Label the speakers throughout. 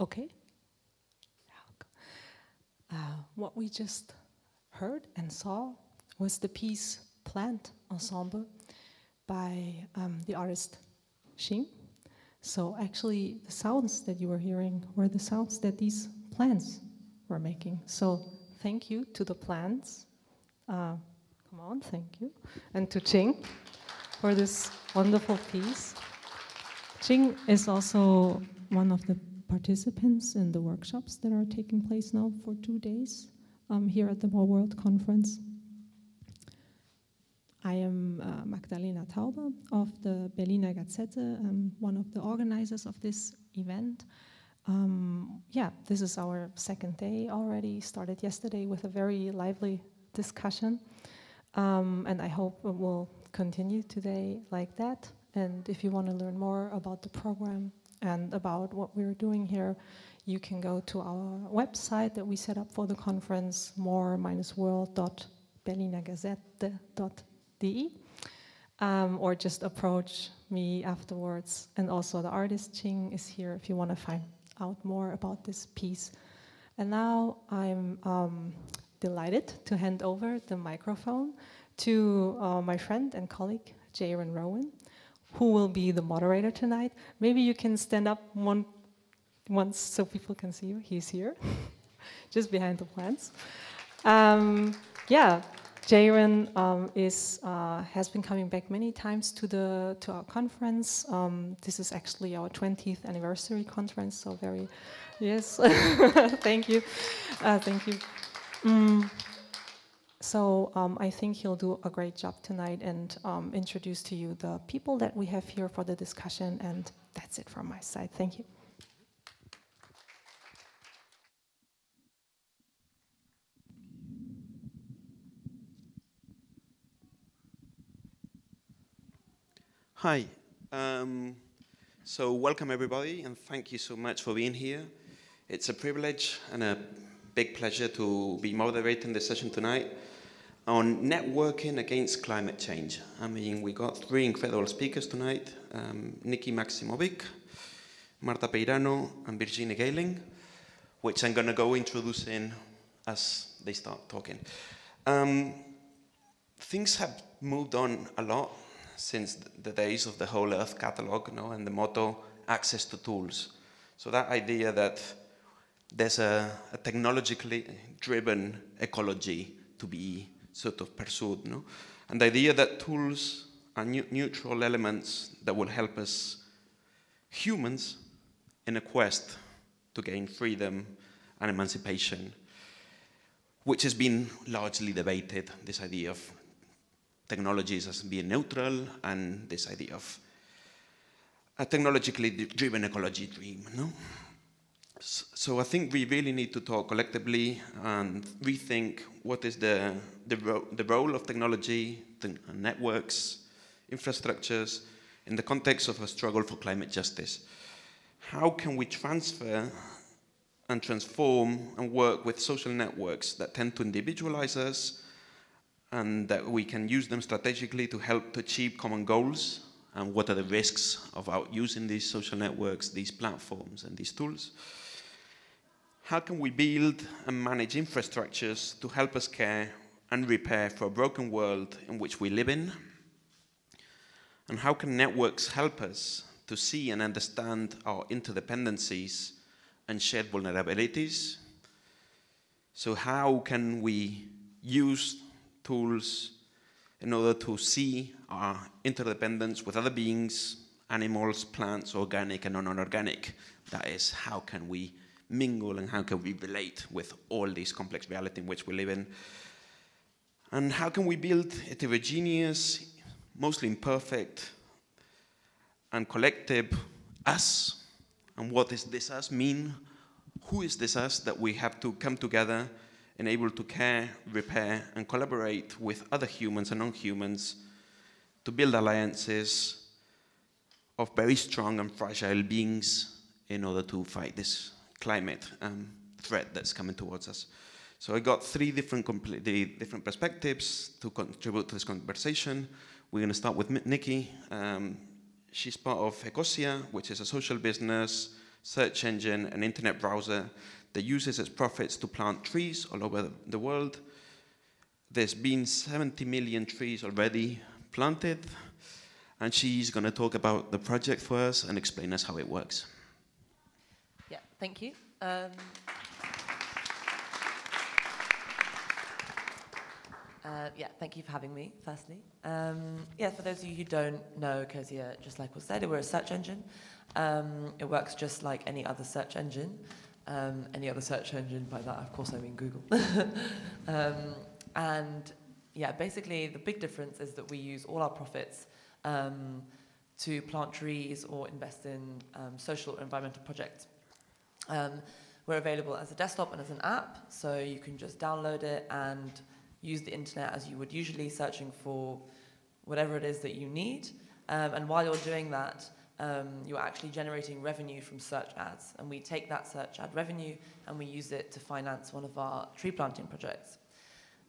Speaker 1: Okay? Uh, what we just heard and saw was the piece Plant Ensemble by um, the artist Xing. So actually, the sounds that you were hearing were the sounds that these plants were making. So thank you to the plants. Uh, come on, thank you. And to Qing for this wonderful piece. Qing is also one of the participants in the workshops that are taking place now for two days um, here at the More World Conference. I am uh, Magdalena Taube of the Berliner Gazette, I'm one of the organizers of this event. Um, yeah, this is our second day already, started yesterday with a very lively discussion. Um, and I hope it will continue today like that. And if you want to learn more about the program and about what we're doing here, you can go to our website that we set up for the conference, more-world.berlinergazette.de, um, or just approach me afterwards. And also, the artist Ching is here if you want to find out more about this piece. And now I'm um, delighted to hand over the microphone to uh, my friend and colleague, Jaron Rowan, who will be the moderator tonight. Maybe you can stand up one once so people can see you. He's here, just behind the plants. Um, yeah, Jaron um, is uh, has been coming back many times to the to our conference. Um, this is actually our 20th anniversary conference, so very yes. thank you, uh, thank you. Mm. So um, I think he'll do a great job tonight and um, introduce to you the people that we have here for the discussion. And that's it from my side. Thank you.
Speaker 2: Hi. Um, so welcome everybody, and thank you so much for being here. It's a privilege and a big pleasure to be moderating the session tonight on networking against climate change. I mean, we got three incredible speakers tonight, um, Nikki Maksimovic, Marta Peirano, and Virginie Gailing, which I'm going to go introducing as they start talking. Um, things have moved on a lot since the days of the Whole Earth Catalog you know, and the motto, access to tools. So that idea that there's a, a technologically driven ecology to be sort of pursued. No? And the idea that tools are neutral elements that will help us, humans, in a quest to gain freedom and emancipation, which has been largely debated, this idea of technologies as being neutral and this idea of a technologically driven ecology dream. No? So I think we really need to talk collectively and rethink what is the, the, ro the role of technology, the networks, infrastructures in the context of a struggle for climate justice. How can we transfer and transform and work with social networks that tend to individualize us and that we can use them strategically to help to achieve common goals and what are the risks of using these social networks, these platforms and these tools. How can we build and manage infrastructures to help us care and repair for a broken world in which we live in? And how can networks help us to see and understand our interdependencies and shared vulnerabilities? So how can we use tools in order to see our interdependence with other beings, animals, plants, organic and non-organic. That is, how can we mingle and how can we relate with all this complex reality in which we live in? And how can we build heterogeneous, mostly imperfect, and collective us? And what does this us mean? Who is this us that we have to come together and able to care, repair, and collaborate with other humans and non-humans to build alliances of very strong and fragile beings in order to fight this climate um, threat that's coming towards us. So I got three different completely different perspectives to contribute to this conversation. We're going to start with Nikki. Um, she's part of Ecosia, which is a social business search engine and internet browser that uses its profits to plant trees all over the world. There's been 70 million trees already planted, and she's going to talk about the project for us and explain us how it works.
Speaker 3: Thank you. Um, uh, yeah, thank you for having me, firstly. Um, yeah, for those of you who don't know Ecosia, just like was said, we're a search engine. Um, it works just like any other search engine. Um, any other search engine, by that, of course, I mean Google. Um, and yeah, basically, the big difference is that we use all our profits um, to plant trees or invest in social or environmental projects. Um, we're available as a desktop and as an app, so you can just download it and use the internet as you would usually, searching for whatever it is that you need. Um, and while you're doing that, um, you're actually generating revenue from search ads. And we take that search ad revenue and we use it to finance one of our tree planting projects.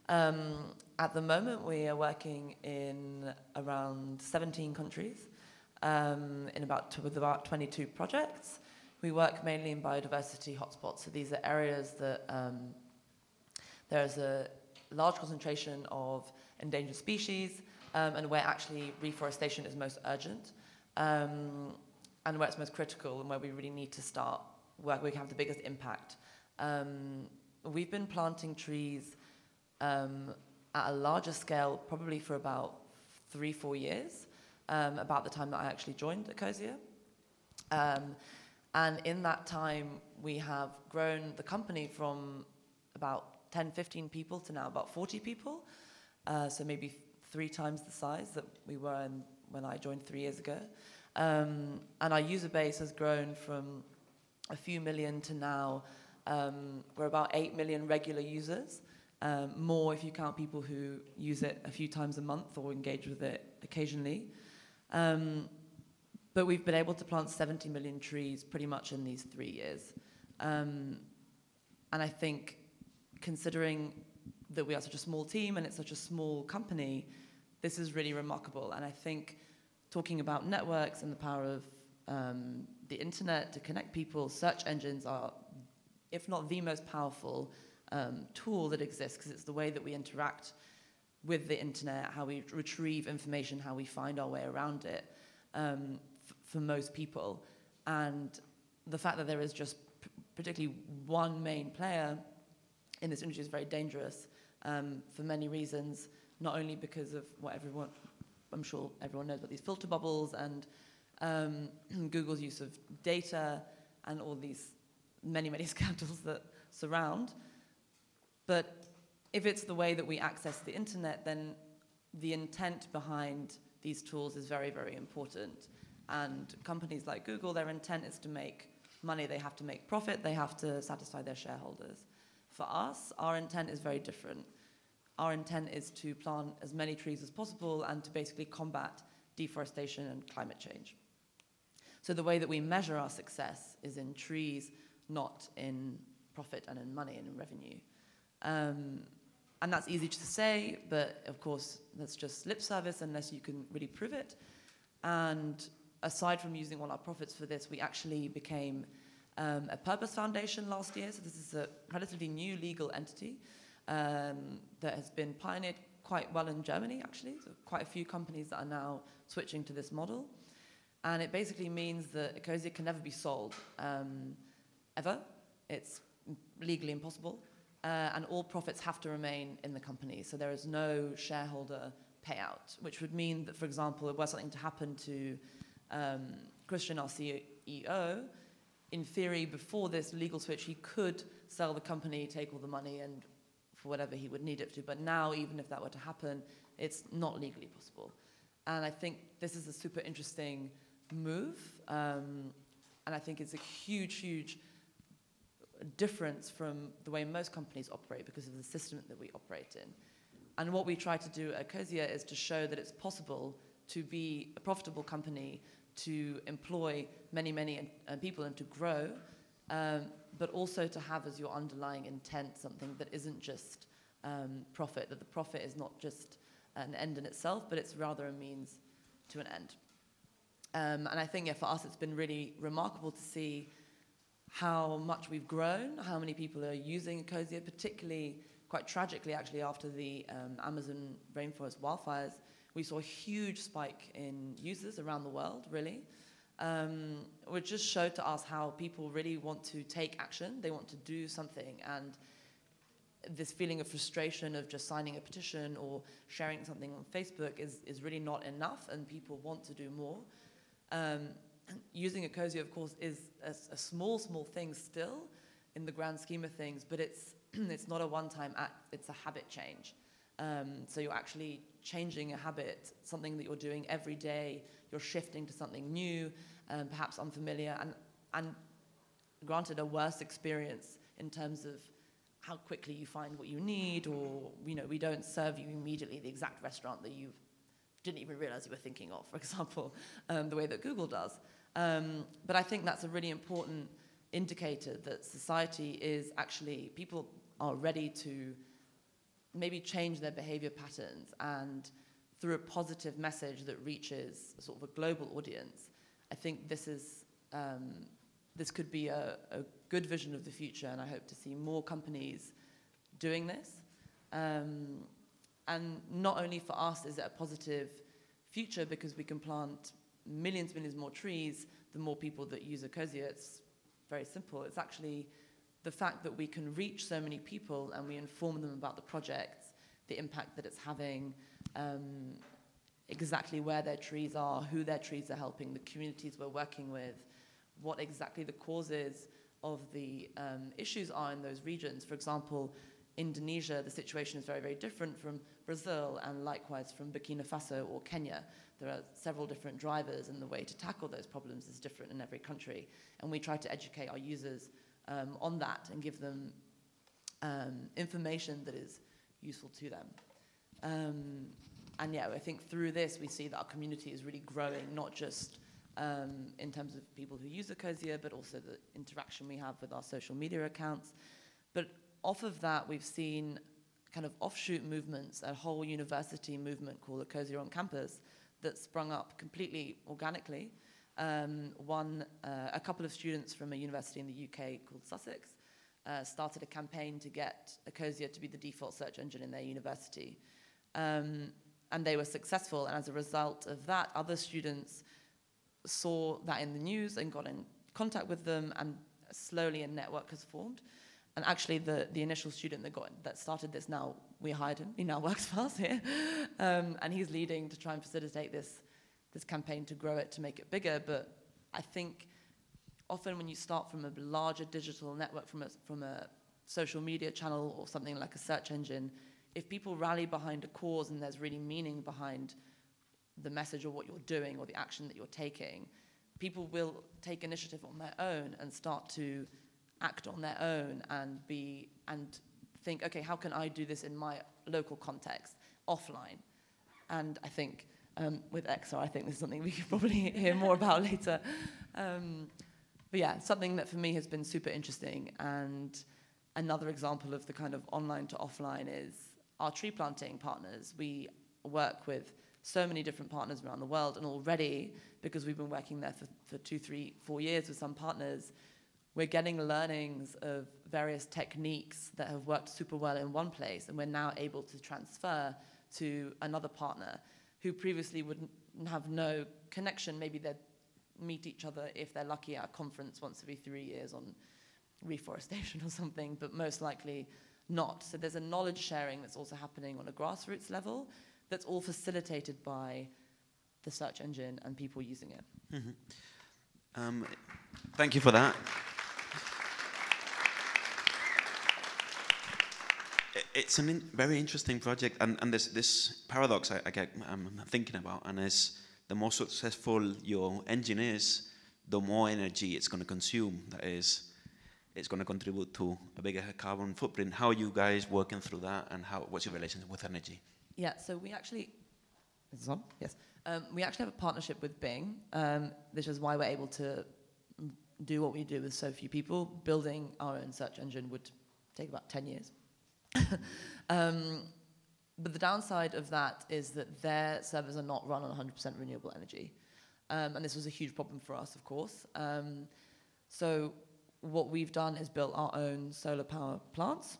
Speaker 3: Um, at the moment, we are working in around 17 countries um, in about with about 22 projects. We work mainly in biodiversity hotspots. So these are areas that um, there's a large concentration of endangered species um, and where actually reforestation is most urgent um, and where it's most critical and where we really need to start where we can have the biggest impact. Um, we've been planting trees um, at a larger scale probably for about three, four years, um, about the time that I actually joined Ecosia. Um, and in that time, we have grown the company from about 10, 15 people to now about 40 people. Uh, so maybe three times the size that we were when I joined three years ago. Um, and our user base has grown from a few million to now um, we're about 8 million regular users. Um, more if you count people who use it a few times a month or engage with it occasionally. Um, but we've been able to plant 70 million trees pretty much in these three years. Um, and I think considering that we are such a small team and it's such a small company, this is really remarkable. And I think talking about networks and the power of um, the internet to connect people, search engines are, if not the most powerful um, tool that exists, because it's the way that we interact with the internet, how we retrieve information, how we find our way around it um, for most people. And the fact that there is just p- particularly one main player in this industry is very dangerous um, for many reasons, not only because of what everyone, I'm sure everyone knows about these filter bubbles and um, Google's use of data and all these many, many scandals that surround. But if it's the way that we access the internet, then the intent behind these tools is very, very important. And companies like Google, their intent is to make money, they have to make profit, they have to satisfy their shareholders. For us, our intent is very different. Our intent is to plant as many trees as possible and to basically combat deforestation and climate change. So the way that we measure our success is in trees, not in profit and in money and in revenue. Um, and that's easy to say, but of course, that's just lip service unless you can really prove it. And aside from using all our profits for this, we actually became um, a purpose foundation last year. So this is a relatively new legal entity um, that has been pioneered quite well in Germany, actually. So quite a few companies that are now switching to this model. And it basically means that Ecosia can never be sold, um, ever. It's legally impossible uh, and all profits have to remain in the company. So there is no shareholder payout, which would mean that, for example, if were something to happen to um, Christian, our CEO, in theory, before this legal switch, he could sell the company, take all the money, and for whatever he would need it to. But now, even if that were to happen, it's not legally possible. And I think this is a super interesting move. Um, and I think it's a huge, huge difference from the way most companies operate because of the system that we operate in. And what we try to do at Ecosia is to show that it's possible to be a profitable company, to employ many, many uh, people and to grow, um, but also to have as your underlying intent something that isn't just um, profit, that the profit is not just an end in itself, but it's rather a means to an end. Um, and I think yeah, for us, it's been really remarkable to see how much we've grown, how many people are using Ecosia, particularly quite tragically, actually, after the um, Amazon rainforest wildfires, we saw a huge spike in users around the world, really, um, which just showed to us how people really want to take action, they want to do something, and this feeling of frustration of just signing a petition or sharing something on Facebook is, is really not enough, and people want to do more. Um, using Ecosia, of course, is a, a, small, small thing still in the grand scheme of things, but it's, it's not a one-time act, it's a habit change. Um, so you're actually changing a habit, something that you're doing every day, you're shifting to something new, um, perhaps unfamiliar, and, and granted a worse experience in terms of how quickly you find what you need, or you know, we don't serve you immediately the exact restaurant that you didn't even realize you were thinking of, for example, um, the way that Google does. Um, but I think that's a really important indicator that society is actually, people are ready to maybe change their behavior patterns and through a positive message that reaches sort of a global audience, I think this is um, this could be a, a, good vision of the future, and I hope to see more companies doing this. Um, and not only for us is it a positive future because we can plant millions, millions more trees, the more people that use Ecosia. It's very simple. It's actually the fact that we can reach so many people and we inform them about the projects, the impact that it's having, um, exactly where their trees are, who their trees are helping, the communities we're working with, what exactly the causes of the um, issues are in those regions. For example, Indonesia, the situation is very, very different from Brazil and likewise from Burkina Faso or Kenya. There are several different drivers, and the way to tackle those problems is different in every country. And we try to educate our users um, on that and give them um, information that is useful to them. Um, and yeah, I think through this we see that our community is really growing, not just um, in terms of people who use Ecosia, but also the interaction we have with our social media accounts. But off of that, we've seen kind of offshoot movements, a whole university movement called Ecosia on Campus that sprung up completely organically. Um, one, uh, a couple of students from a university in the UK called Sussex uh, started a campaign to get Ecosia to be the default search engine in their university. Um, and they were successful, and as a result of that, other students saw that in the news and got in contact with them, and slowly a network has formed. And actually, the, the initial student that got that started this now, we hired him. He now works for us here, um, and he's leading to try and facilitate this this campaign to grow it to make it bigger. But I think often when you start from a larger digital network, from a from a social media channel or something like a search engine, if people rally behind a cause and there's really meaning behind the message or what you're doing or the action that you're taking, people will take initiative on their own and start to act on their own and be and think, okay, how can I do this in my local context, offline? And I think um, with XR, I think this is something we could probably hear more about later. Um, but yeah, something that for me has been super interesting. And another example of the kind of online to offline is our tree planting partners. We work with so many different partners around the world, and already, because we've been working there for, for two, three, four years with some partners, we're getting learnings of various techniques that have worked super well in one place, and we're now able to transfer to another partner who previously would have no connection. Maybe they'd meet each other if they're lucky at a conference once every three years on reforestation or something, but most likely not. So there's a knowledge sharing that's also happening on a grassroots level that's all facilitated by the search engine and people using it.
Speaker 2: Mm-hmm. Um, thank you for that. It's a in, very interesting project, and, and there's this paradox I, I get, I'm thinking about, and is the more successful your engine is, the more energy it's going to consume. That is, it's going to contribute to a bigger carbon footprint. How are you guys working through that, and how what's your relationship with energy?
Speaker 3: Yeah, so we actually, is this on? Yes. Um, we actually have a partnership with Bing, um, which is why we're able to do what we do with so few people. Building our own search engine would take about 10 years. um, but the downside of that is that their servers are not run on 100% renewable energy. Um, and this was a huge problem for us, of course. Um, so what we've done is built our own solar power plants.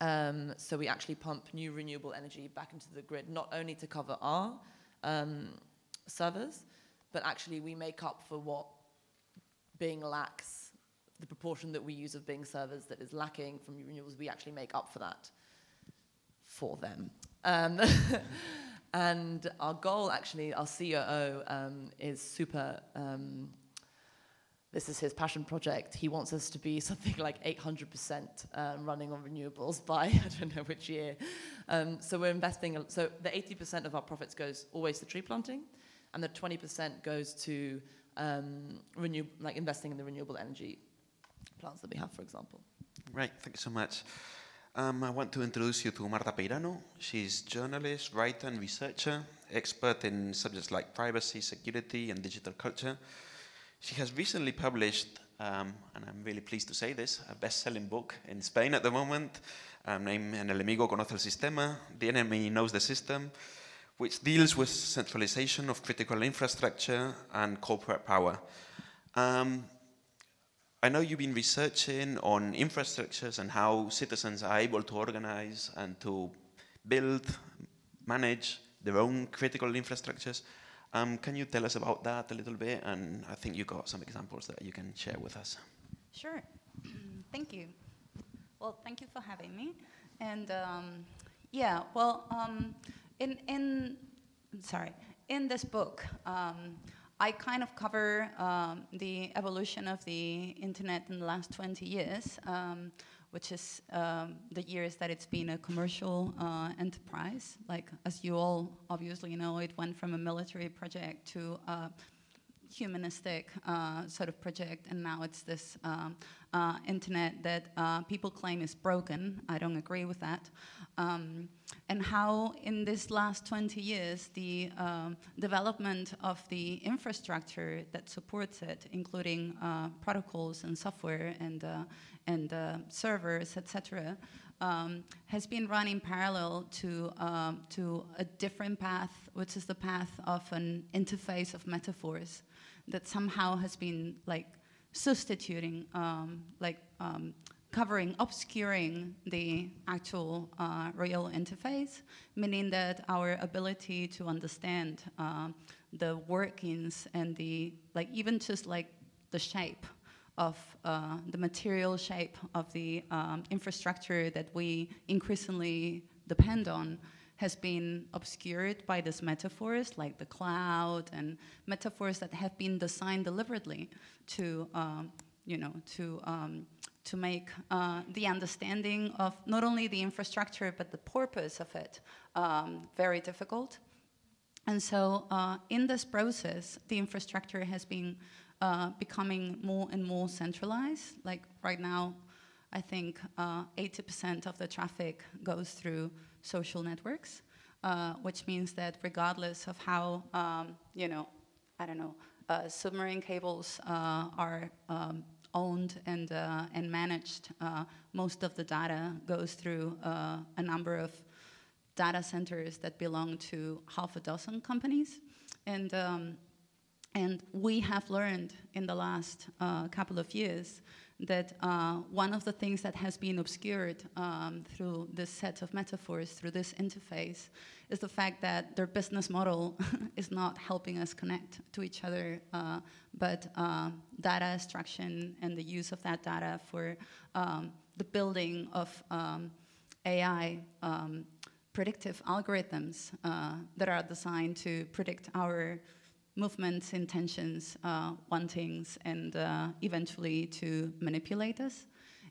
Speaker 3: Um, so we actually pump new renewable energy back into the grid, not only to cover our um, servers, but actually we make up for what Bing lacks, the proportion that we use of Bing servers that is lacking from renewables, we actually make up for that for them. Um, and our goal, actually, our COO um, is super um, this is his passion project. He wants us to be something like 800% um, running on renewables by I don't know which year. Um, so we're investing. So the 80% of our profits goes always to tree planting, and the 20% goes to um, renew, like investing in the renewable energy plants that we have, for example.
Speaker 2: Right. Thank you so much. Um, I want to introduce you to Marta Peirano. She's journalist, writer, and researcher, expert in subjects like privacy, security, and digital culture. She has recently published, um, and I'm really pleased to say this, a best-selling book in Spain at the moment, um, named el enemigo conoce el sistema, The Enemy Knows the System, which deals with centralization of critical infrastructure and corporate power. Um, I know you've been researching on infrastructures and how citizens are able to organize and to build, manage their own critical infrastructures. Um, can you tell us about that a little bit? And I think you got some examples that you can share with us.
Speaker 4: Sure. thank you. Well, thank you for having me. And um, yeah, well, um, in in sorry, in this book, um, I kind of cover um, the evolution of the internet in the last 20 years. Um, which is um, the years that it's been a commercial uh, enterprise. Like, as you all obviously know, it went from a military project to a humanistic uh, sort of project, and now it's this um, uh, internet that uh, people claim is broken. I don't agree with that. Um, and how, in this last 20 years, the um, development of the infrastructure that supports it, including uh, protocols and software and uh, and uh, servers, etc., um, has been run in parallel to, um, to a different path, which is the path of an interface of metaphors that somehow has been like substituting, um, like um, covering, obscuring the actual uh, real interface, meaning that our ability to understand uh, the workings and the, like even just like the shape of uh, the material shape of the um, infrastructure that we increasingly depend on has been obscured by these metaphors like the cloud and metaphors that have been designed deliberately to, um, you know, to, um, to make uh, the understanding of not only the infrastructure but the purpose of it um, very difficult. And so, uh, in this process, the infrastructure has been uh, becoming more and more centralized. Like right now, I think 80% uh, of the traffic goes through social networks, uh, which means that regardless of how, um, you know, I don't know, uh, submarine cables are um, owned and, and managed, most of the data goes through a number of data centers that belong to half a dozen companies. And um, and we have learned in the last uh, couple of years that uh, one of the things that has been obscured um, through this set of metaphors, through this interface, is the fact that their business model is not helping us connect to each other, uh, but uh, data extraction and the use of that data for um, the building of um, AI um, predictive algorithms uh, that are designed to predict our movements, intentions, uh, wantings, and uh, eventually to manipulate us.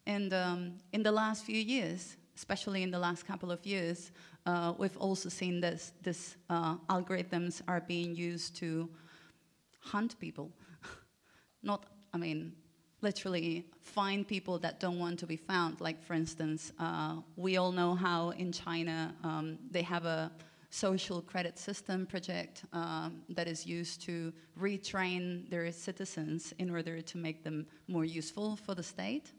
Speaker 4: And um, in the last few years, especially in the last couple of years, uh, we've also seen this, this uh, algorithms are being used to hunt people. Not, I mean, literally find people that don't want to be found. Like, for instance, uh, we all know how in China um, they have a social credit system project um, that is used to retrain their citizens in order to make them more useful for the state.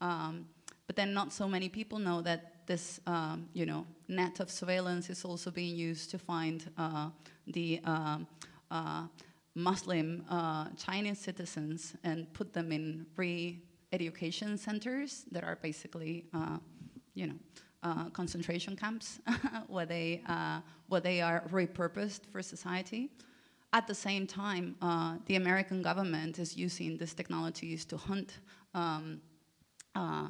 Speaker 4: Um, but then not so many people know that this, um, you know, net of surveillance is also being used to find uh, the um, uh, Muslim uh, Chinese citizens and put them in re education centers that are basically, uh, you know, uh, concentration camps where they uh, where they are repurposed for society. At the same time, uh, the American government is using these technologies to hunt um, uh,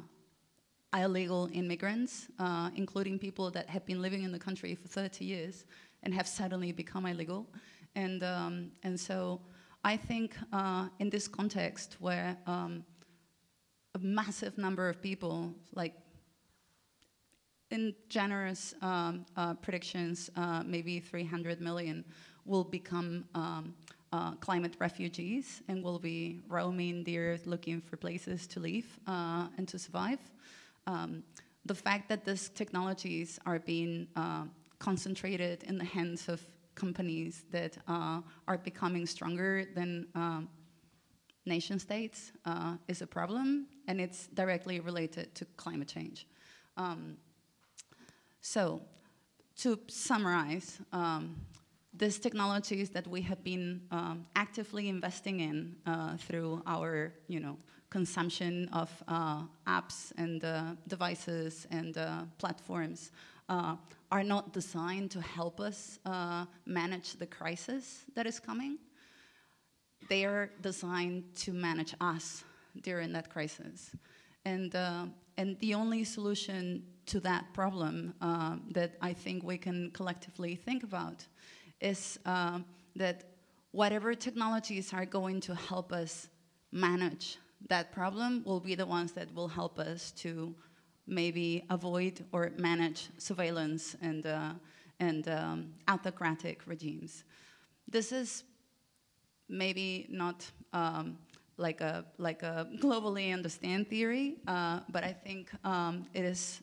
Speaker 4: illegal immigrants, uh, including people that have been living in the country for 30 years and have suddenly become illegal. And, um, and so I think in this context where um, a massive number of people, like in generous um, uh, predictions, uh, maybe 300 million, will become um, uh, climate refugees and will be roaming the earth looking for places to live uh, and to survive. Um, the fact that these technologies are being uh, concentrated in the hands of companies that uh, are becoming stronger than nation states is a problem, and it's directly related to climate change. Um, so, to summarize, um, these technologies that we have been um, actively investing in uh, through our, you know, consumption of uh, apps and uh, devices and uh, platforms uh, are not designed to help us uh, manage the crisis that is coming. They are designed to manage us during that crisis. And, and the only solution to that problem that I think we can collectively think about is uh, that whatever technologies are going to help us manage that problem will be the ones that will help us to maybe avoid or manage surveillance and, uh, and um, autocratic regimes. This is maybe not um, like, a, like a globally understand theory, uh, but I think um, it is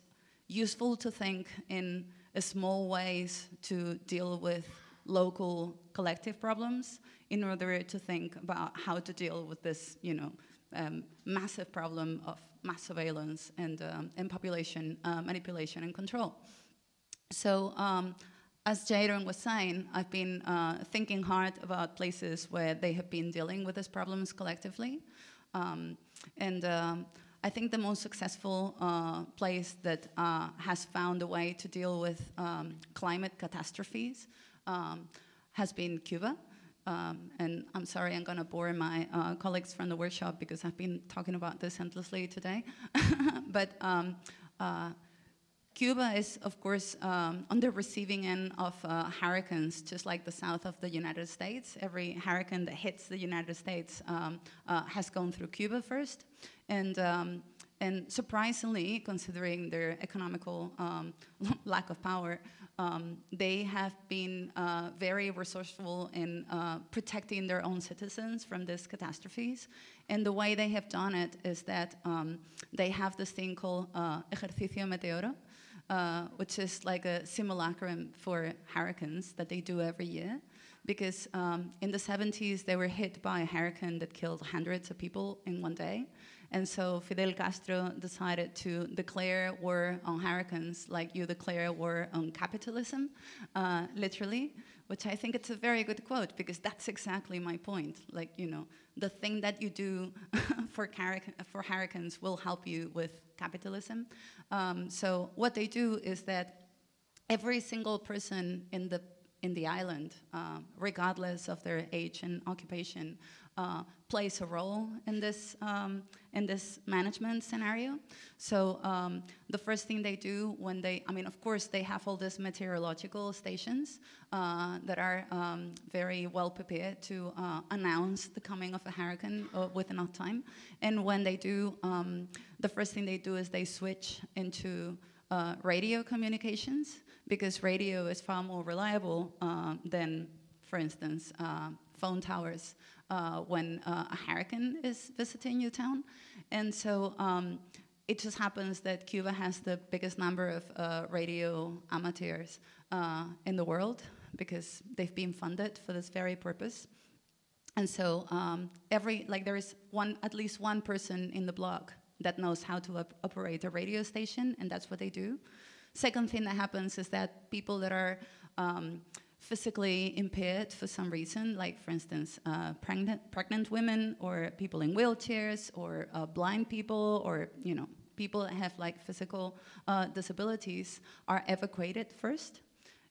Speaker 4: useful to think in a small ways to deal with local collective problems in order to think about how to deal with this, you know, um, massive problem of mass surveillance and, um, and population uh, manipulation and control. So, um, as Jaron was saying, I've been uh, thinking hard about places where they have been dealing with these problems collectively. Um, and um, I think the most successful uh, place that uh, has found a way to deal with um, climate catastrophes um, has been Cuba. Um, and I'm sorry, I'm going to bore my uh, colleagues from the workshop because I've been talking about this endlessly today. but uh, Cuba is, of course, um, on the receiving end of uh, hurricanes, just like the south of the United States. Every hurricane that hits the United States um, uh, has gone through Cuba first. And um, and surprisingly, considering their economical um, lack of power, um, they have been uh, very resourceful in uh, protecting their own citizens from these catastrophes. And the way they have done it is that um, they have this thing called uh, Ejercicio Meteoro, uh, which is like a simulacrum for hurricanes that they do every year. Because um, in the 70s, they were hit by a hurricane that killed hundreds of people in one day. And so Fidel Castro decided to declare war on hurricanes like you declare war on capitalism, uh, literally, which I think it's a very good quote because that's exactly my point. Like, you know, the thing that you do for, for hurricanes will help you with capitalism. Um, so what they do is that every single person in the in the island, uh, regardless of their age and occupation, uh, plays a role in this um, in this management scenario. So um, the first thing they do when they, I mean, of course, they have all these meteorological stations uh, that are um, very well prepared to uh, announce the coming of a hurricane uh, with enough time. And when they do, um, the first thing they do is they switch into uh, radio communications because radio is far more reliable than, for instance, phone towers uh, when uh, a hurricane is visiting your town. And so um, it just happens that Cuba has the biggest number of uh, radio amateurs uh, in the world because they've been funded for this very purpose. And so um, every like there is one at least one person in the block that knows how to op operate a radio station, and that's what they do. Second thing that happens is that people that are um, physically impaired for some reason, like for instance, uh, pregnant, pregnant women or people in wheelchairs or uh, blind people or, you know, people that have like physical uh, disabilities are evacuated first.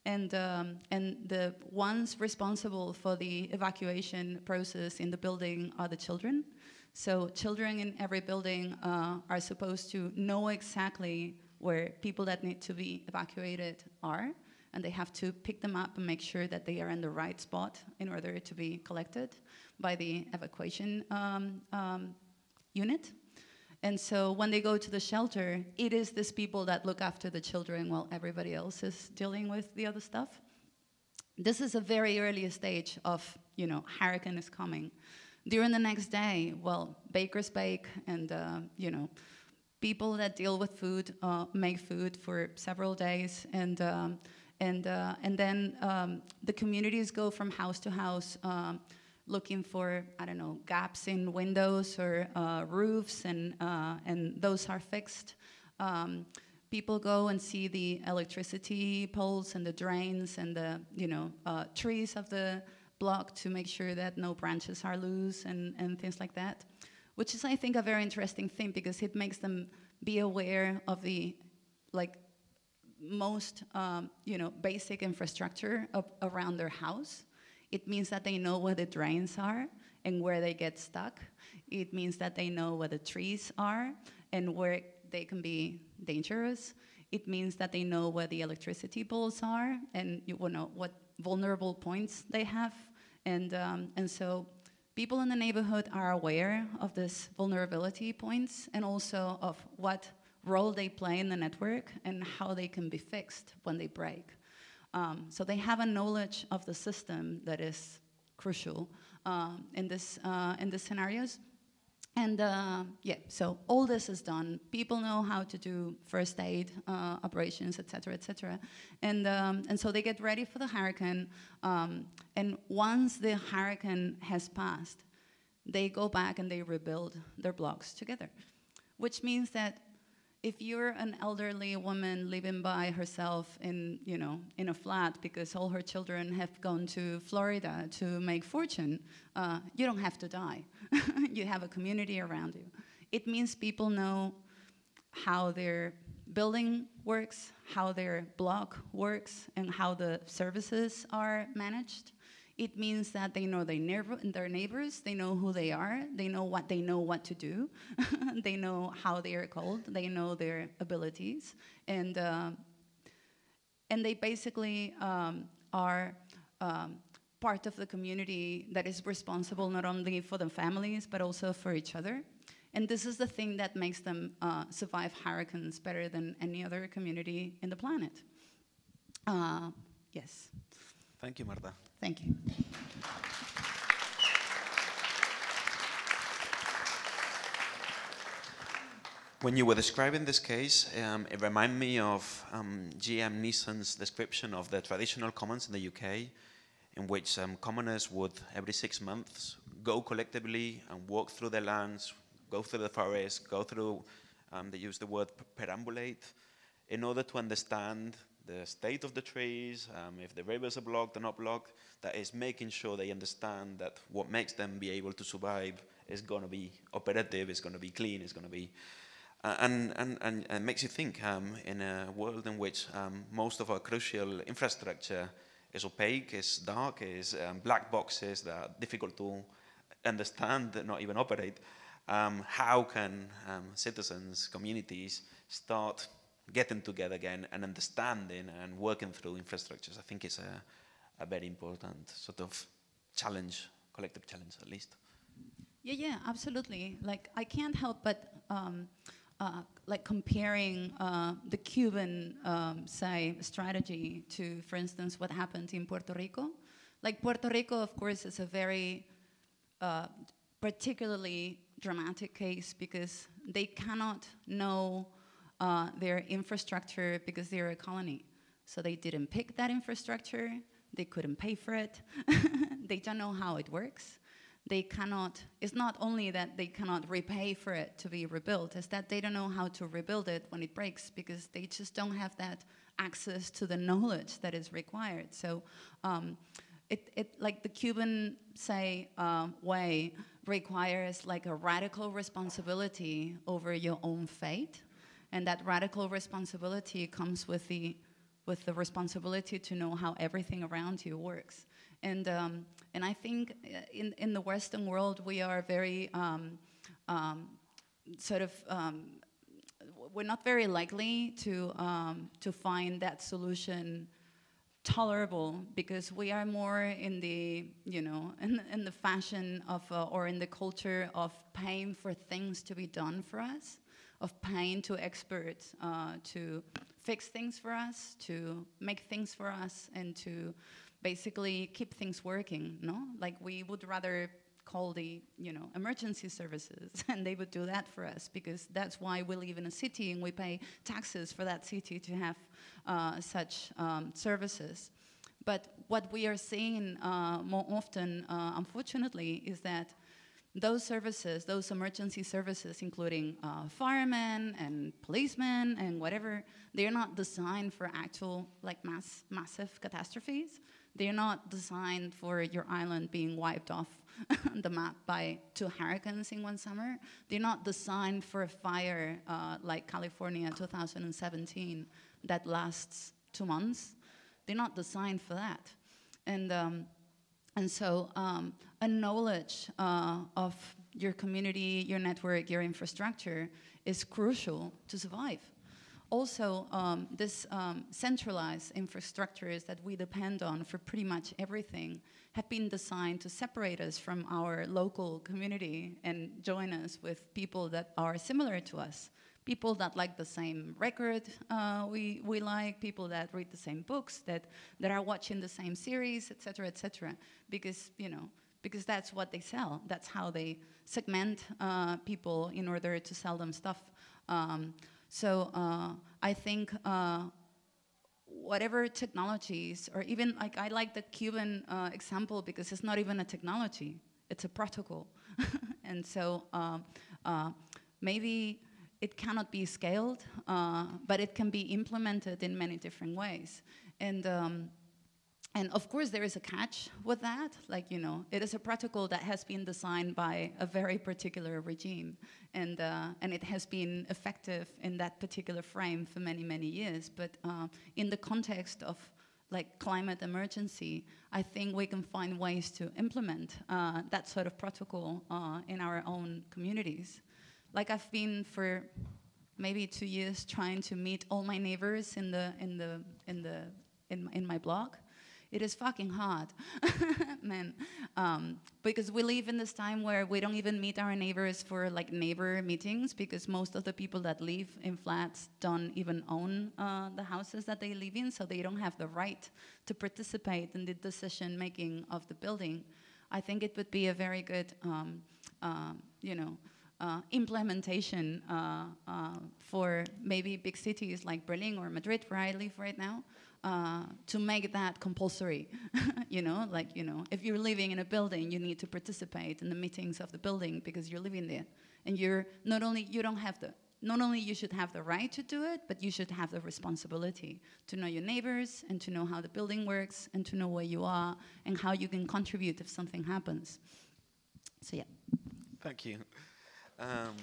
Speaker 4: And, um, and the ones responsible for the evacuation process in the building are the children. So children in every building uh, are supposed to know exactly where people that need to be evacuated are and they have to pick them up and make sure that they are in the right spot in order to be collected by the evacuation um, um, unit. And so when they go to the shelter, it is these people that look after the children while everybody else is dealing with the other stuff. This is a very early stage of, you know, hurricane is coming. During the next day, well, bakers bake and, uh, you know, people that deal with food uh, make food for several days and um, and, uh, and then um, the communities go from house to house um, looking for, I don't know, gaps in windows or uh, roofs, and, uh, and those are fixed. Um, people go and see the electricity poles and the drains and the, you know, uh, trees of the block to make sure that no branches are loose and, and things like that. Which is, I think, a very interesting thing because it makes them be aware of the like most um, you know, basic infrastructure of, around their house. It means that they know where the drains are and where they get stuck. It means that they know where the trees are and where they can be dangerous. It means that they know where the electricity poles are and you know what vulnerable points they have. And, um, and so people in the neighborhood are aware of these vulnerability points and also of what role they play in the network and how they can be fixed when they break. Um, so they have a knowledge of the system that is crucial um, in this uh, in these scenarios. And uh, yeah, so all this is done. People know how to do first aid uh, operations, et cetera, et cetera. And, um, and so they get ready for the hurricane. Um, and once the hurricane has passed, they go back and they rebuild their blocks together, which means that if you're an elderly woman living by herself in, you know, in a flat because all her children have gone to Florida to make fortune, uh, you don't have to die. you have a community around you. It means people know how their building works, how their block works, and how the services are managed. It means that they know their, neighbor, their neighbors, they know who they are, they know what they know what to do, they know how they are called, they know their abilities, and uh, and they basically um, are um, part of the community that is responsible not only for the families but also for each other. And this is the thing that makes them uh, survive hurricanes better than any other community in the planet. Uh, yes.
Speaker 2: Thank you, Marta.
Speaker 4: Thank you.
Speaker 2: When you were describing this case, um, it reminded me of um, J.M. Neeson's description of the traditional commons in the UK, in which um, commoners would, every six months, go collectively and walk through the lands, go through the forest, go through, um, they use the word perambulate, in order to understand the state of the trees, um, if the rivers are blocked or not blocked, that is making sure they understand that what makes them be able to survive is going to be operative, is going to be clean, is going to be. Uh, and, and, and, and makes you think um, in a world in which um, most of our crucial infrastructure is opaque, is dark, is um, black boxes that are difficult to understand, not even operate. Um, how can um, citizens, communities start getting together again and understanding and working through infrastructures, I think is a, a very important sort of challenge, collective challenge at least.
Speaker 4: Yeah, yeah, absolutely. Like I can't help but um, uh, like comparing uh, the Cuban, um, say, strategy to, for instance, what happened in Puerto Rico. Like Puerto Rico, of course, is a very uh, particularly dramatic case because they cannot know uh, their infrastructure because they're a colony. So they didn't pick that infrastructure, they couldn't pay for it, they don't know how it works. they cannot, it's not only that they cannot repay for it to be rebuilt, it's that they don't know how to rebuild it when it breaks because they just don't have that access to the knowledge that is required. So, um, it, it, like the Cuban, say, uh, way requires like a radical responsibility over your own fate. And that radical responsibility comes with the, with the responsibility to know how everything around you works. And, um, and I think uh, in, in the Western world, we are very um, um, sort of, um, we're not very likely to, um, to find that solution tolerable because we are more in the, you know, in, in the fashion of, uh, or in the culture of paying for things to be done for us, of paying to experts uh, to fix things for us, to make things for us, and to basically keep things working, no? Like we would rather call the you know emergency services and they would do that for us because that's why we live in a city and we pay taxes for that city to have uh, such um, services but what we are seeing uh, more often uh, unfortunately is that those services, those emergency services, including uh, firemen and policemen and whatever, they're not designed for actual like mass massive catastrophes. They're not designed for your island being wiped off the map by two hurricanes in one summer. They're not designed for a fire uh, like California 2017 that lasts two months. They're not designed for that. And, um, and so um, a knowledge uh, of your community, your network, your infrastructure is crucial to survive. Also um, this um, centralized infrastructures that we depend on for pretty much everything have been designed to separate us from our local community and join us with people that are similar to us people that like the same record uh, we, we like people that read the same books that, that are watching the same series etc etc because you know because that's what they sell. That's how they segment uh, people in order to sell them stuff. Um, so uh, I think uh, whatever technologies, or even like I like the Cuban uh, example because it's not even a technology; it's a protocol. and so uh, maybe it cannot be scaled, uh, but it can be implemented in many different ways. And um, and of course, there is a catch with that. Like, you know, it is a protocol that has been designed by a very particular regime, and, uh, and it has been effective in that particular frame for many, many years. But uh, in the context of like climate emergency, I think we can find ways to implement uh, that sort of protocol uh, in our own communities. Like I've been for maybe two years trying to meet all my neighbors in the in the in the in, in my block it is fucking hard, man. Um, because we live in this time where we don't even meet our neighbors for like neighbor meetings because most of the people that live in flats don't even own uh, the houses that they live in, so they don't have the right to participate in the decision making of the building. I think it would be a very good, um, uh, you know, uh, implementation uh, uh, for maybe big cities like Berlin or Madrid, where I live right now, uh, to make that compulsory. you know, like, you know, if you're living in a building, you need to participate in the meetings of the building because you're living there. And you're not only, you don't have the, not only you should have the right to do it, but you should have the responsibility to know your neighbors and to know how the building works and to know where you are and how you can contribute if something happens. So, yeah.
Speaker 2: Thank you. Um,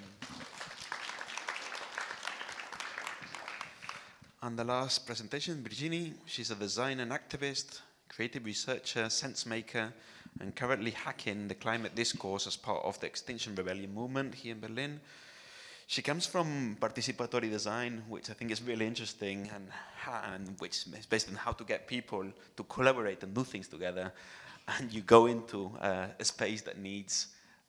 Speaker 2: And the last presentation, Virginie, she's a designer and activist, creative researcher, sense maker, and currently hacking the climate discourse as part of the Extinction Rebellion movement here in Berlin. She comes from participatory design, which I think is really interesting, and, and which is based on how to get people to collaborate and do things together. And you go into uh, a space that needs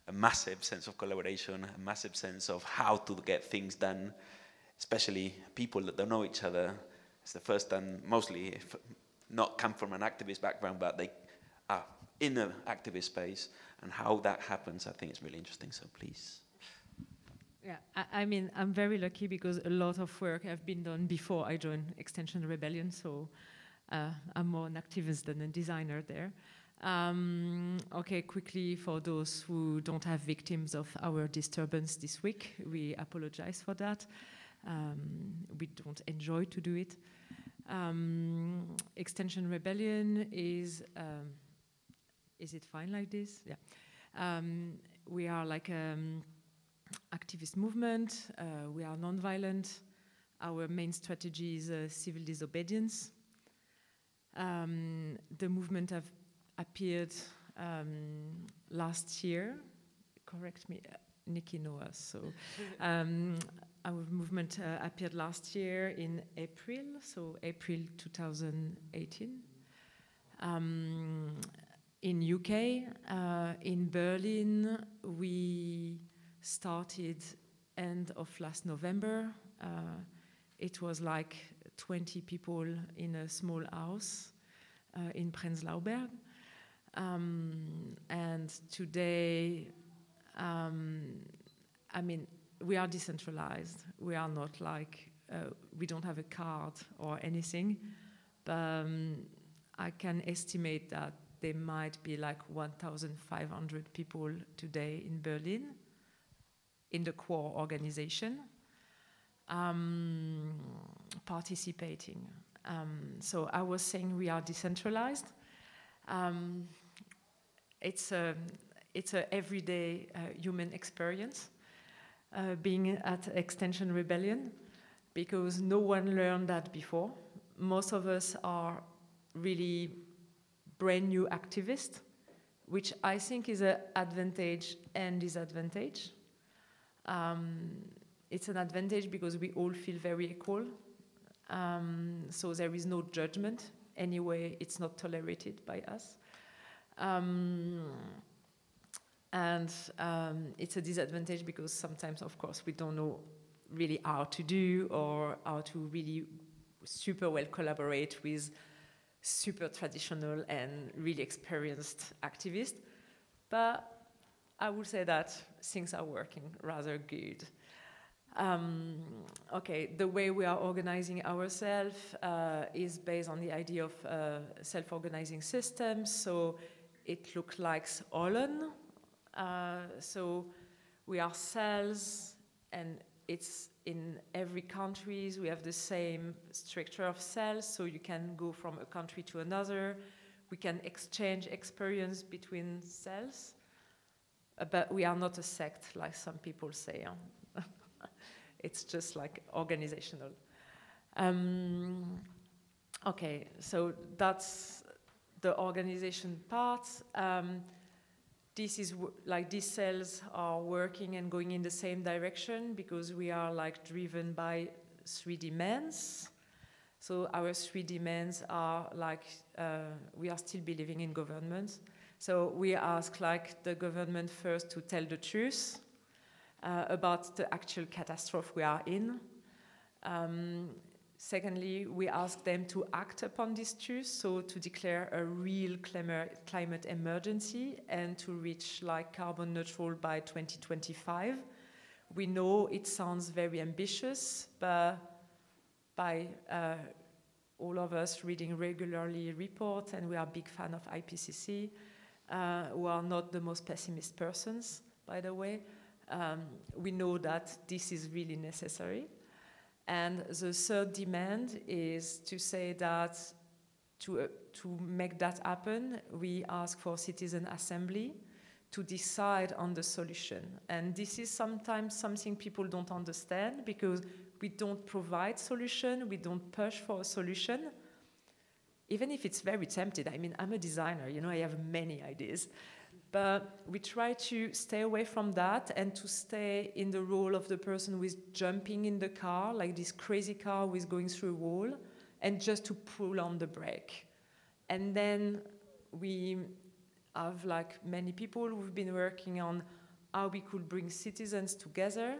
Speaker 2: a massive sense of collaboration, a massive sense of how to get things done especially people that don't know each other. It's the first time, mostly, not come from an activist background, but they are in an activist space, and how that happens, I think is really interesting. So please.
Speaker 5: Yeah, I, I, mean, I'm very lucky because a lot of work have been done before I joined Extinction Rebellion, so uh, I'm more an activist than a designer there. Um, okay, quickly for those who don't have victims of our disturbance this week, we apologize for that. Um, we don't enjoy to do it. Um, Extinction Rebellion is um, is it fine like this? Yeah. Um, we are like an activist movement. Uh, we are non-violent. Our main strategy is uh, civil disobedience. Um, the movement have appeared um, last year. Correct me, uh, Nikki Noah. So um, our movement uh, appeared last year in April, so April 2018. Um, in UK, uh, in Berlin, we started end of last November. Uh, it was like 20 people in a small house uh, in Prenzlauer Berg. Um, and today, um, I mean, we are decentralized. We are not like, uh, we don't have a card or anything. But um, I can estimate that there might be like 1,500 people today in Berlin in the core organization um, participating. Um, so I was saying we are decentralized. Um, it's a it's a everyday uh, human experience uh, being at Extinction Rebellion because no one learned that before. Most of us are really brand new activists, which I think is an advantage and disadvantage. Um, it's an advantage because we all feel very equal. Um, so there is no judgment. Anyway, it's not tolerated by us. Um, and um, it's a disadvantage because sometimes, of course, we don't know really how to do or how to really super well collaborate with super traditional and really experienced activists. But I would say that things are working rather good. Um, okay, the way we are organizing ourselves uh, is based on the idea of uh, self-organizing systems. So it looks like Holland. Uh, so we are cells, and it's in every country. We have the same structure of cells, so you can go from a country to another. We can exchange experience between cells, uh, but we are not a sect like some people say. Huh? it's just like organizational. Um, okay, so that's the organization part. Um, this is like these cells are working and going in the same direction because we are like driven by three demands. So our three demands are like uh, we are still believing in government. So we ask like the government first to tell the truth uh, about the actual catastrophe we are in. Um, Secondly, we ask them to act upon this truth, so to declare a real climate emergency and to reach like carbon neutral by 2025. We know it sounds very ambitious, but by uh, all of us reading regularly reports, and we are a big fan of IPCC, uh, who are not the most pessimist persons, by the way. Um, we know that this is really necessary. And the third demand is to say that to, uh, to make that happen, we ask for citizen assembly to decide on the solution. And this is sometimes something people don't understand because we don't provide solution, we don't push for a solution. Even if it's very tempted, I mean, I'm a designer, you know, I have many ideas. But we try to stay away from that and to stay in the role of the person who is jumping in the car, like this crazy car who is going through a wall, and just to pull on the brake. And then we have like many people who've been working on how we could bring citizens together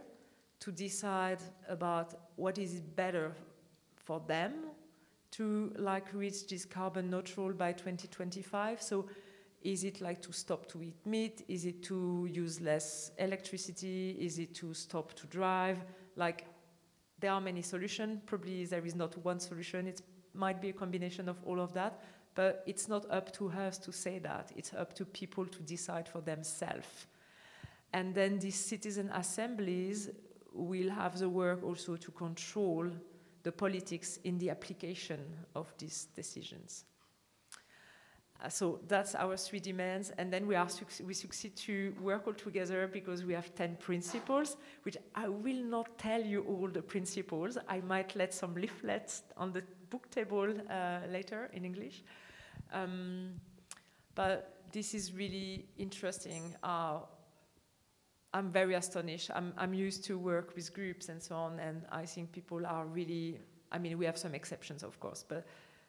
Speaker 5: to decide about what is better for them to like reach this carbon neutral by 2025. So is it like to stop to eat meat? Is it to use less electricity? Is it to stop to drive? Like, there are many solutions. Probably there is not one solution. It might be a combination of all of that. But it's not up to us to say that. It's up to people to decide for themselves. And then these citizen assemblies will have the work also to control the politics in the application of these decisions. Uh, so that's our three demands, and then we, are we succeed to work all together because we have 10 principles, which I will not tell you all the principles. I might let some leaflets on the book table uh, later in English. Um, but this is really interesting. Uh, I'm very astonished. I'm, I'm used to work with groups and so on, and I think people are really, I mean, we have some exceptions, of course, but